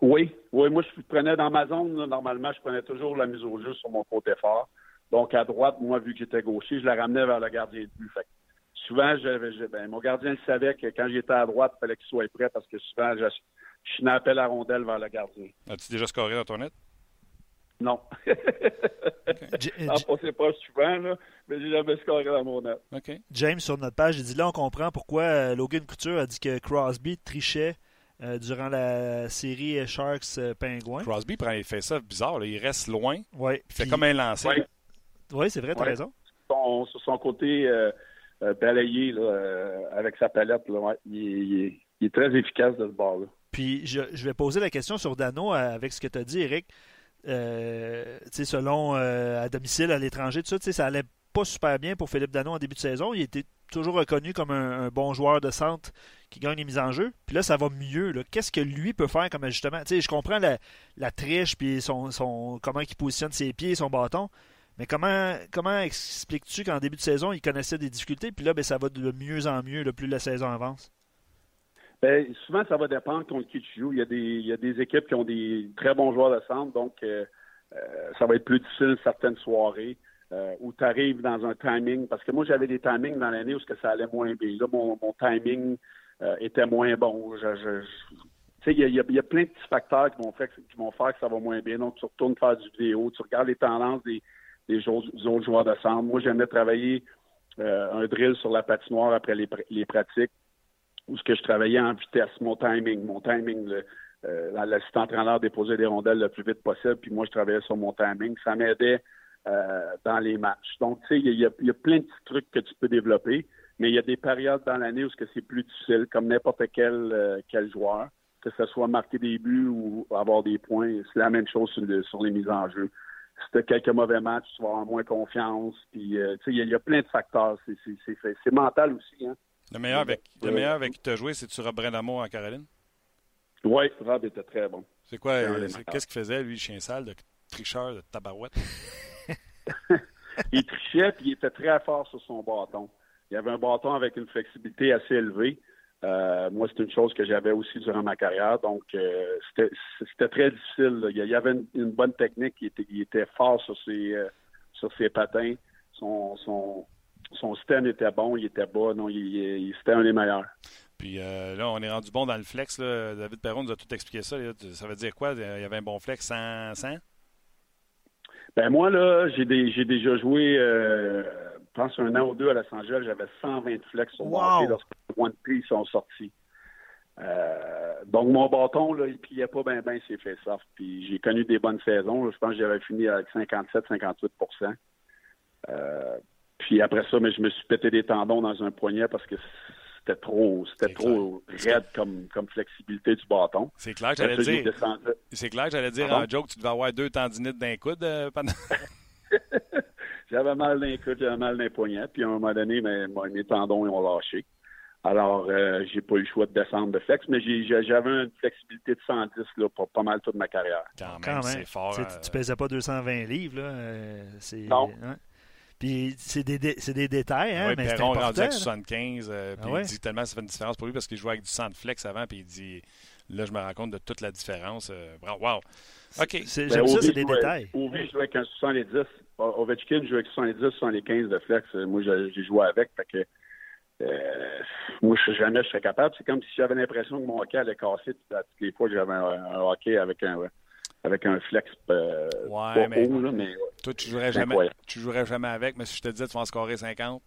Oui. Oui, moi, je prenais dans ma zone, normalement, je prenais toujours la mise au jeu sur mon côté fort. Donc, à droite, moi, vu que j'étais gaucher, je la ramenais vers le gardien de but. Fait souvent, j'avais, ben, mon gardien le savait que quand j'étais à droite, il fallait qu'il soit prêt parce que souvent, je, je snappais la rondelle vers le gardien.
As-tu déjà scoré dans ton net?
Non. okay. pas souvent, là, mais j'ai jamais scoré dans mon net.
James, sur notre page, il dit là, on comprend pourquoi euh, Logan Couture a dit que Crosby trichait euh, durant la série Sharks euh, Pingouin.
Crosby prend, il fait ça bizarre, il reste loin.
Ouais,
il fait comme un lancer.
Oui, ouais, c'est vrai, tu as raison.
sur son côté balayé là, avec sa palette, là, il, est, très efficace de ce bord-là.
Puis je, je, vais poser la question sur Dano avec ce que tu as dit, Eric. Euh, selon euh, à domicile, à l'étranger, tout ça, ça allait pas super bien pour Philippe Dano en début de saison. Il était toujours reconnu comme un, bon joueur de centre qui gagne les mises en jeu. Puis là, ça va mieux. Qu'est-ce que lui peut faire comme ajustement? je comprends la, triche puis son, son, comment il positionne ses pieds, son bâton. Mais comment, comment expliques-tu qu'en début de saison, il connaissait des difficultés, puis là, ben, ça va de mieux en mieux le plus la saison avance?
Ben, souvent, ça va dépendre contre qui tu joues. Il y, a des, il y a des équipes qui ont des très bons joueurs de centre, donc euh, euh, ça va être plus difficile certaines soirées euh, où tu arrives dans un timing. Parce que moi, j'avais des timings dans l'année où que ça allait moins bien. Là, mon, timing était moins bon. Je, je, il y, a, plein de petits facteurs qui vont, faire, qui vont faire que ça va moins bien. Donc, tu retournes faire du vidéo, tu regardes les tendances des, autres joueurs de centre. Moi, j'aimais travailler un drill sur la patinoire après les, les pratiques où ce que je travaillais en vitesse, mon timing, mon timing. euh, L'assistant entraîneur déposait des rondelles le plus vite possible, puis moi, je travaillais sur mon timing. Ça m'aidait euh, dans les matchs. Donc, tu sais, il y, y a plein de petits trucs que tu peux développer, mais il y a des périodes dans l'année où c'est plus difficile, comme n'importe quel, euh, quel joueur, que ce soit marquer des buts ou avoir des points. C'est la même chose sur, le- sur les mises en jeu. Si tu as quelques mauvais matchs, tu vas avoir moins confiance. Puis, euh, tu sais, il y, y a plein de facteurs. C'est mental aussi. Hein?
Le meilleur avec, le
Euh,
meilleur avec qui tu as joué, c'est-tu Rob Brindamo en Caroline?
Oui, Rob était très bon.
C'est quoi?
C'est
euh, c'est-. Qu'est-ce qu'il faisait, lui, le chien sale, de tricheur, de tabarouette? [laughs] [laughs]
il trichait puis il était très fort sur son bâton. Il avait un bâton avec une flexibilité assez élevée. Euh, moi, c'est une chose que j'avais aussi durant ma carrière. Donc, euh, c'était très difficile. là. Il y avait une, une bonne technique. Il était, il était fort sur ses, sur ses patins. Son, son, son stand était bon. Il était bas. Non, il, il- c'était un des meilleurs.
Puis euh, là, on est rendu bon dans le flex. Là. David Perron nous a tout expliqué ça. là. Ça veut dire quoi? Il y avait un bon flex sans... sans?
Ben moi, là, j'ai déjà joué, euh, je pense, un an ou deux à Los Angeles. J'avais 120 flex sur
Wow!
hockey lorsque les One Piece sont sortis. Euh, donc, mon bâton, là, il pliait pas bien ben ses face-off. Puis j'ai connu des bonnes saisons. là. Je pense que j'avais fini avec 57-58 euh, Puis après ça, mais je me suis pété des tendons dans un poignet parce que c'était trop, c'était trop raide comme, comme flexibilité du bâton.
C'est clair que j'allais dire. C'est clair que j'allais dire
Pardon?
en joke, tu devais avoir deux tendinites d'un coude euh, pendant. [laughs]
J'avais mal d'un coude, j'avais mal d'un poignet, puis à un moment donné, mes, tendons ils ont lâché. Alors, euh, j'ai pas eu le choix de descendre de flex, mais j'avais une flexibilité de 110 là, pour pas mal toute ma carrière.
Quand même,
Quand même.
c'est fort.
Tu sais,
euh,
pesais pas 220 livres, là. euh, c'est,
Non.
hein? Puis c'est des, dé- c'est des détails, hein,
ouais,
mais c'est
Perron rendu
important.
avec
là.
75. euh, puis
Ah ouais?
il dit tellement ça fait une différence pour lui parce qu'il jouait avec du sang de flex avant. Puis il dit là, je me rends compte de toute la différence. euh, bravo, wow. OK.
C'est-
Ben,
J'aime ça, c'est des
jouait-
détails.
Ovi jouait avec un 70. O- Ovechkin jouait avec 70, 75 de flex. Euh, Moi, j'ai joué avec. Fait que, euh, moi, je, jamais je serais capable. C'est comme si j'avais l'impression que mon hockey allait casser toutes toutes les fois que j'avais un, un hockey avec un, avec un flex euh,
Ouais,
pas
mais-
haut, là, mais
Toi, tu jouerais jamais,
incroyable.
tu jouerais jamais avec, mais si je te disais tu vas en scorer 50,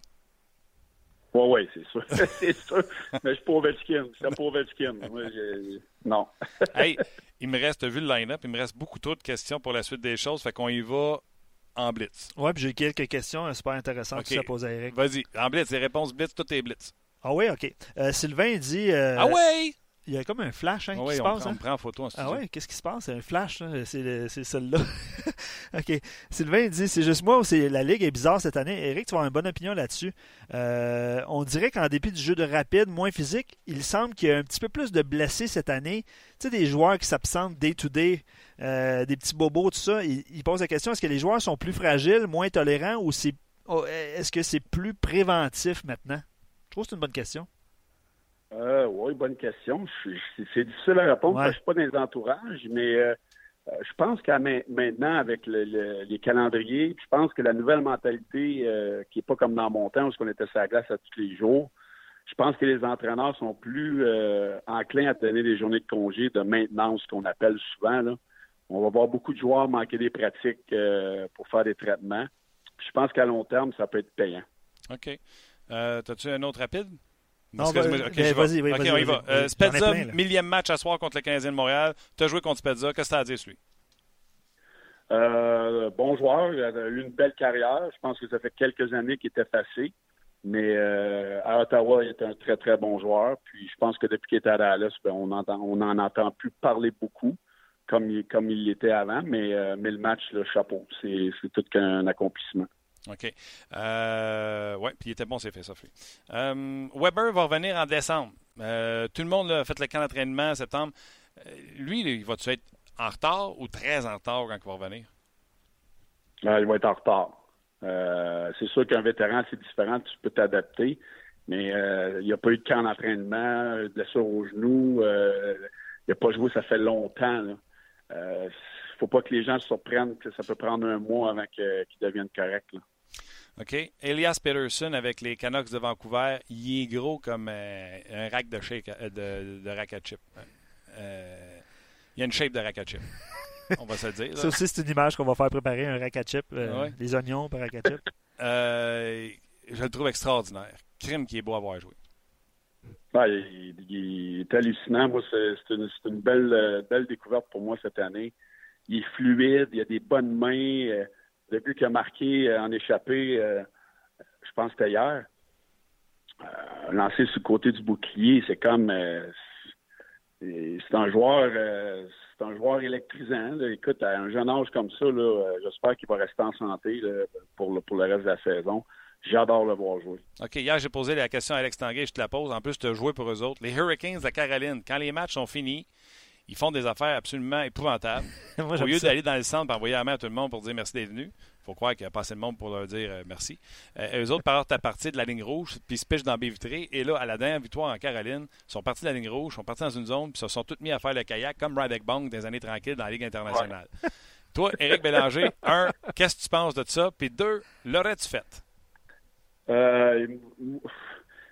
Oui, oui, c'est sûr. [laughs] c'est sûr. Mais je suis pas Ovechkin. Je suis pas Ovechkin. Moi, non. [laughs]
hey, il me reste, vu le line-up, il me reste beaucoup trop de questions pour la suite des choses. Fait qu'on y va en blitz.
Ouais, puis j'ai quelques questions euh, super intéressantes
Ok.
aussi à poser à Eric.
Vas-y, en blitz, les réponses blitz, tout est blitz.
Ah oui, OK. Euh, Sylvain dit... euh,
ah ouais!
Il y a comme un flash hein, qui se
on,
passe.
prend,
hein?
on prend en photo en studio.
Ah ouais, qu'est-ce qui se passe? C'est un flash, c'est le- c'est celle-là. [laughs] OK. Sylvain dit c'est juste moi ou c'est la ligue est bizarre cette année? Eric, tu vas avoir une bonne opinion là-dessus. Euh, on dirait qu'en dépit du jeu de rapide, moins physique, il semble qu'il y a un petit peu plus de blessés cette année. Tu sais, des joueurs qui s'absentent day-to-day, euh, des petits bobos, tout ça. Il, il pose la question est-ce que les joueurs sont plus fragiles, moins tolérants ou c'est oh, est-ce que c'est plus préventif maintenant? Je trouve que c'est une bonne question.
Euh, oui, bonne question. C'est difficile à répondre
Ouais.
parce que je suis pas dans les entourages, mais euh, euh, je pense qu'à ma- maintenant, avec le- le- les calendriers, je pense que la nouvelle mentalité, euh, qui est pas comme dans mon temps où on était sur la glace à tous les jours, je pense que les entraîneurs sont plus enclins à donner des journées de congé de maintenance, qu'on appelle souvent. Là. On va voir beaucoup de joueurs manquer des pratiques pour faire des traitements. Puis je pense qu'à long terme, ça peut être payant.
OK. T'as-tu un autre rapide?
Non, ben,
ok,
ben, vas-y,
OK,
vas-y,
on y
vas-y,
va. Euh, Spezza,
plein,
millième match à soir contre le Canadien de Montréal. Tu as joué contre Spezza. Qu'est-ce que tu as à dire sur lui?
Euh, bon joueur, il a eu une belle carrière. Je pense que ça fait quelques années qu'il était effacé. Mais euh, à Ottawa, il était un très, très bon joueur. Puis je pense que depuis qu'il était à Dallas, ben, on n'en entend plus parler beaucoup comme il, comme il l'était avant. Mais, euh, mais le match, le chapeau, c'est, c'est tout qu'un accomplissement.
OK. Euh, ouais, puis il était bon, c'est fait ça. Euh, Weber va revenir en décembre. Euh, tout le monde a fait le camp d'entraînement en septembre. Euh, lui, il va-tu être en retard ou très en retard quand il va revenir?
Il va être en retard. C'est sûr qu'un vétéran, c'est différent, tu peux t'adapter. Mais il n'y a pas eu de camp d'entraînement, de blessure au genou. Il n'a pas joué, ça fait longtemps. Faut pas que les gens se surprennent que ça peut prendre un mois avant qu'il devienne correct. Là.
OK. Elias Peterson avec les Canucks de Vancouver, il est gros comme un rack de, shake, de, de rack à chip. il y a une shape de rack à chip. On va se le dire. [laughs]
Ça aussi, c'est une image qu'on va faire préparer, un rack à chip. Les oignons par rack à chip. [laughs]
je le trouve extraordinaire. Crime qui est beau à voir jouer.
il, est hallucinant. Moi, c'est une, belle, euh, belle découverte pour moi cette année. Il est fluide, il a des bonnes mains. Euh, le but qu'il a marqué euh, en échappé, je pense que hier. lancé sur le côté du bouclier, c'est comme c'est un joueur c'est un joueur électrisant. Écoute, à un jeune âge comme ça, j'espère qu'il va rester en santé pour, pour le reste de la saison. J'adore le voir jouer.
OK, hier, j'ai posé la question à Alex Tanguay, je te la pose. En plus, tu as joué pour eux autres. Les Hurricanes de Caroline, quand les matchs sont finis, ils font des affaires absolument épouvantables. [laughs] Au lieu d'aller dans le centre et envoyer la main à tout le monde pour dire merci d'être venu, il faut croire qu'il n'y a pas assez de monde pour leur dire euh, merci. Euh, eux autres partent à partir de la ligne rouge, puis se pichent dans B vitré. Et là, à la dernière victoire en Caroline, ils sont partis de la ligne rouge, sont partis dans une zone, puis se sont tous mis à faire le kayak comme Ryback Bong des années tranquilles dans la Ligue internationale. [laughs] Toi, Éric Bélanger, un, qu'est-ce que tu penses de ça? Puis deux, l'aurais-tu fait?
Euh,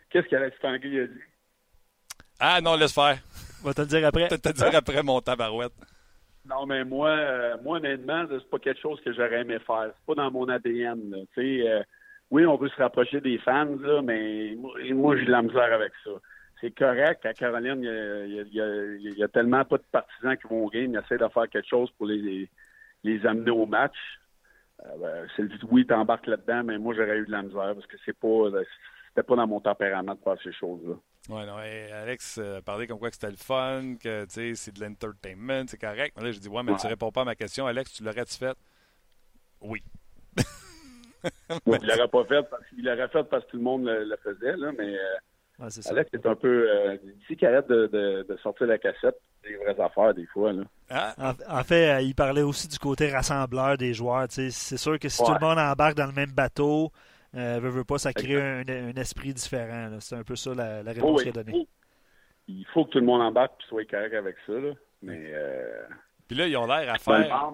qu'est-ce qu'Alex Tanguy a dit?
Ah non, laisse faire.
On va te le dire après.
te le dire après mon tabarouette.
Non, mais moi, euh, moi honnêtement, c'est pas quelque chose que j'aurais aimé faire. C'est pas dans mon ADN. Euh, oui, on veut se rapprocher des fans, là, mais moi, j'ai de la misère avec ça. C'est correct. À Caroline, il y, a, tellement pas de partisans qui vont au game. Ils essaient de faire quelque chose pour les, les amener au match. Euh, ben, oui, tu embarques là-dedans, mais moi, j'aurais eu de la misère parce que c'est pas, euh, c'était pas dans mon tempérament de faire ces choses-là.
Oui, non, Alex euh, parlait comme quoi que c'était le fun, que c'est de l'entertainment, c'est correct. Mais là, je dis, ouais, mais tu réponds pas à ma question. Alex, tu l'aurais-tu fait? Oui. [laughs]
il l'aurait pas fait parce qu'il l'aurait fait parce que tout le monde le, faisait, là, mais Alex est un peu. Euh, d'ici qu'il arrête de, de, sortir la cassette, des vraies affaires des fois. Là.
Ah. En, fait, euh, il parlait aussi du côté rassembleur des joueurs. C'est sûr que si tout le monde embarque dans le même bateau, euh, veut, veut pas, ça crée un, esprit différent. C'est un peu ça la, réponse qu'il a donnée.
Il faut que tout le monde embarque et soit correct avec ça. Là. Mais. Euh,
puis là, ils ont l'air à faire.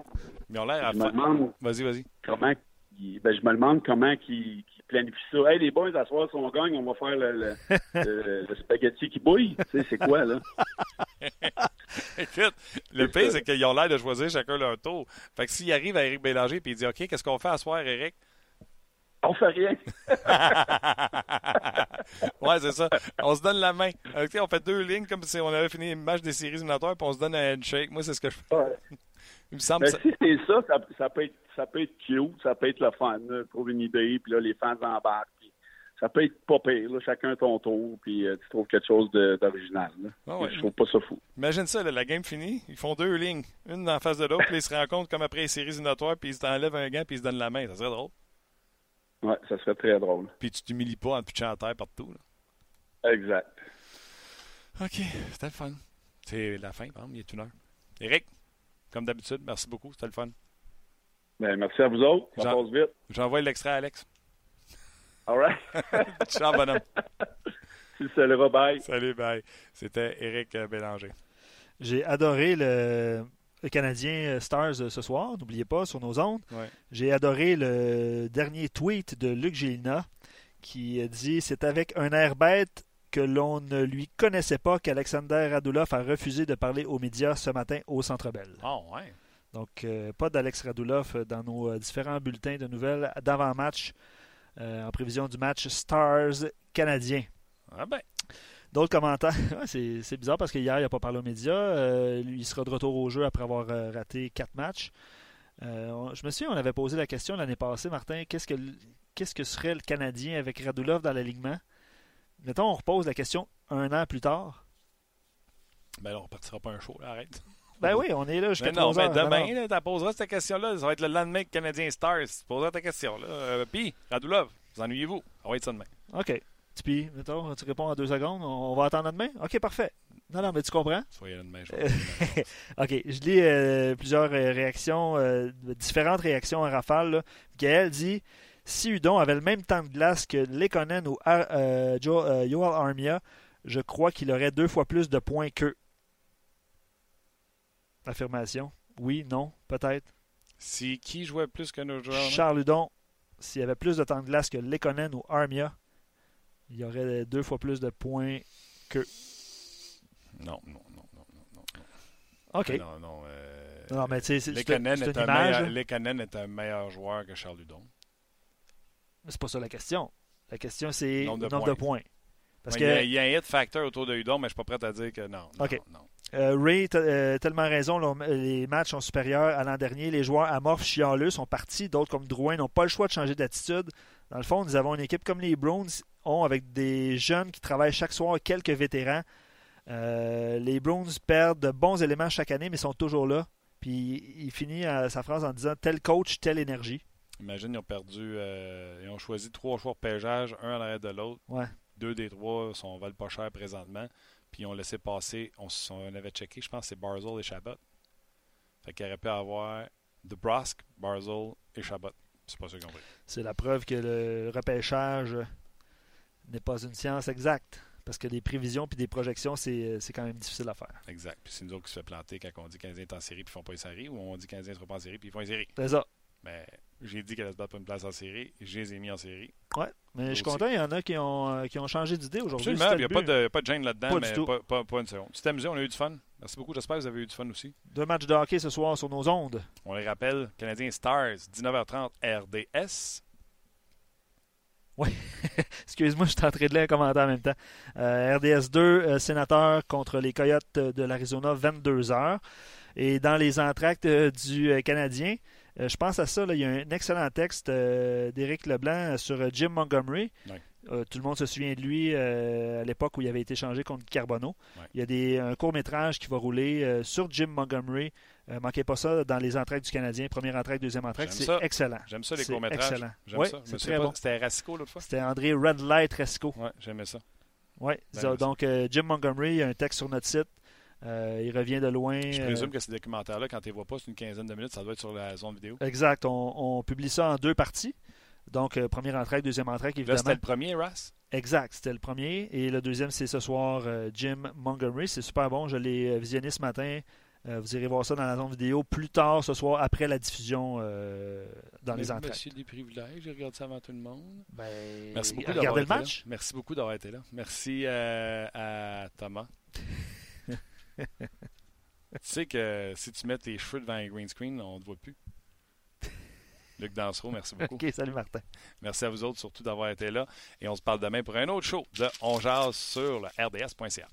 Ils ont l'air à faire. Vas-y, vas-y.
Comment. Ben, je me demande comment ils planifie ça. Hey, les boys, à soir, si on gagne, on va faire le, le, [laughs] spaghetti qui bouille. Tu sais, c'est quoi, là? [laughs]
Écoute, le pire, c'est qu'ils ont l'air de choisir chacun leur tour. Fait que s'il arrive à Eric Bélanger et il dit OK, qu'est-ce qu'on fait à soir, Eric?
On fait rien. [laughs]
ouais, c'est ça. On se donne la main. On fait deux lignes comme si on avait fini une match des séries éliminatoires puis on se donne un handshake. Moi, c'est ce que je fais. [laughs]
Il me semble ben, Si c'est ça, ça, ça, peut être, ça peut être cute, ça peut être le fun. Trouve une idée, puis là, les fans embarquent. Puis ça peut être pas pire, là, chacun ton tour, puis euh, tu trouves quelque chose d'original. Ah je trouve pas ça fou.
Imagine ça, la game finie, ils font deux lignes, une en face de l'autre, puis ils se rencontrent comme après les séries éliminatoires, puis ils t'enlèvent un gant, puis ils se donnent la main. Ça serait drôle.
Ouais, ça serait très drôle.
Puis tu t'humilies pas en te pitchant à terre partout.
Exact.
OK, c'était le fun. C'est la fin, il est une heure. Eric? Comme d'habitude, merci beaucoup. C'était le fun.
Ben, merci à vous autres. Ça passe vite.
J'envoie l'extrait à Alex. [laughs]
All right. [laughs]
Ciao, bonhomme.
Salut, bye.
Salut, bye. C'était Eric Bélanger.
J'ai adoré le, Canadien euh, Stars euh, ce soir, n'oubliez pas, sur nos ondes. J'ai adoré le dernier tweet de Luc Gélina qui dit C'est avec un air bête que l'on ne lui connaissait pas qu'Alexander Radulov a refusé de parler aux médias ce matin au Centre Bell.
Oh, ouais.
Donc, euh, pas d'Alex Radulov dans nos euh, différents bulletins de nouvelles d'avant-match euh, en prévision du match Stars canadien.
Ah ben.
D'autres commentaires? [laughs] c'est bizarre parce qu'hier, il n'a pas parlé aux médias. il sera de retour au jeu après avoir raté quatre matchs. je me souviens, on avait posé la question l'année passée, Martin, qu'est-ce que, qu'est-ce que serait le Canadien avec Radulov dans l'alignement? mettons, on repose la question un an plus tard.
Ben là, on partira pas un show, arrête. [laughs]
Ben oui, on est là jusqu'à
non, mais demain, tu poseras cette question-là. Ça va être le lendemain Canadien Stars. Tu poseras ta question. là. Euh, Puis, Radulov, vous ennuyez-vous? On va être ça demain.
OK. Puis, mettons, tu réponds en deux secondes. On va attendre demain? OK, parfait. Non, non, mais tu comprends?
Soyez là demain. [laughs]
OK. Je lis euh, plusieurs euh, réactions, différentes réactions à rafale. Gaël dit Si Udon avait le même temps de glace que Lekonen ou Ar- euh, Jo- euh, Yoel Armia, je crois qu'il aurait deux fois plus de points qu'eux. Affirmation. Oui, non, peut-être.
Si qui jouait plus que nos joueurs?
Charles Hudon, s'il avait plus de temps de glace que Lekonen ou Armia, il y aurait deux fois plus de points.
Non, non, non, non, non, non.
OK.
Non, non. euh,
Non, mais tu sais, c'est une
un
image.
Lekonen est un meilleur joueur que Charles Ludon.
Mais C'est pas ça la question. La question, c'est
Nombre
le
de
nombre de
points.
Parce que
il, y a, un hit factor autour de Udon, mais je suis pas prêt à dire que non. non,
OK.
non.
Euh, Ray a tellement raison, là, les matchs sont supérieurs à l'an dernier. Les joueurs amorphes, chialeux sont partis. D'autres comme Drouin n'ont pas le choix de changer d'attitude. Dans le fond, nous avons une équipe comme les Browns ont avec des jeunes qui travaillent chaque soir, quelques vétérans. Euh, les Browns perdent de bons éléments chaque année, mais sont toujours là. Puis il finit euh, sa phrase en disant tel coach, telle énergie.
Imagine, ils ont perdu. euh, ils ont choisi trois choix de pégeage, un à l'arrêt de l'autre.
Ouais.
Deux des trois sont valent pas cher présentement. Puis ils ont laissé passer. On, on avait checké, je pense c'est Barzell et Chabot. Fait qu'il aurait pu avoir DeBrusque, Barzell et Chabot. C'est pas ça pris.
C'est la preuve que le repêchage n'est pas une science exacte. Parce que des prévisions puis des projections, c'est c'est quand même difficile à faire.
Exact. Puis c'est nous autres qui se fait planter quand on dit 15 est en série puis ils font pas une série ou on dit 15 ne seront pas en série puis ils font une série.
C'est ça.
Mais j'ai dit qu'elle se battre pour une place en série. Je les ai mis en série.
Ouais. Mais je suis content, il y en a qui ont, euh, qui ont changé d'idée aujourd'hui.
Absolument.
C'était
Il n'y a pas de, pas de gêne là-dedans,
Pas du
mais
tout.
pas, pas- pas une seconde. Tu t'es amusé, on a eu du fun. Merci beaucoup. J'espère que vous avez eu du fun aussi.
Deux matchs de hockey ce soir sur nos ondes.
On les rappelle, Canadien Stars, 19h30 RDS. [laughs]
Excuse-moi, je suis en train de lire un commentaire en même temps. Euh, RDS 2, euh, sénateur contre les Coyotes de l'Arizona, 22h. Et dans les entractes euh, du Canadien, je pense à ça, là, il y a un excellent texte d'Éric Leblanc sur Jim Montgomery.
Ouais.
Euh, tout le monde se souvient de lui euh, à l'époque où il avait été changé contre Carbonneau.
Ouais.
Il y a des, un court-métrage qui va rouler euh, sur Jim Montgomery. Euh, manquez pas ça dans les entractes du Canadien. Première entracte, deuxième entracte.
J'aime
C'est
ça.
excellent.
J'aime ça, les courts-métrages.
excellent.
J'aime
Ouais,
ça. Pas-
bon.
C'était Racicot l'autre fois?
C'était André Red Light Resco.
Ouais, j'aimais ça.
Oui,
Ben,
donc euh, Jim Montgomery, il y a un texte sur notre site. Euh, il revient de loin.
Je présume que ces documentaires-là, quand tu les vois pas, c'est une quinzaine de minutes, ça doit être sur la zone vidéo.
Exact. On, on publie ça en deux parties. Donc, première entrée, deuxième entrée,
Là,
évidemment.
c'était le premier, Ras?
Exact, c'était le premier. Et le deuxième, c'est ce soir, Jim Montgomery. C'est super bon. Je l'ai visionné ce matin. Euh, vous irez voir ça dans la zone vidéo plus tard ce soir, après la diffusion euh, dans les entrées.
Monsieur des privilèges, j'ai regardé ça avant tout le monde.
Ben,
Merci beaucoup d'avoir
le
été là.
match?
Merci beaucoup d'avoir été là. Merci euh, à Thomas. [laughs] tu sais que si tu mets tes cheveux devant un green screen, on ne te voit plus. Luc Dansereau, merci beaucoup. [laughs]
OK, salut Martin.
Merci à vous autres surtout d'avoir été là. Et on se parle demain pour un autre show de On Jase sur le rds.ca.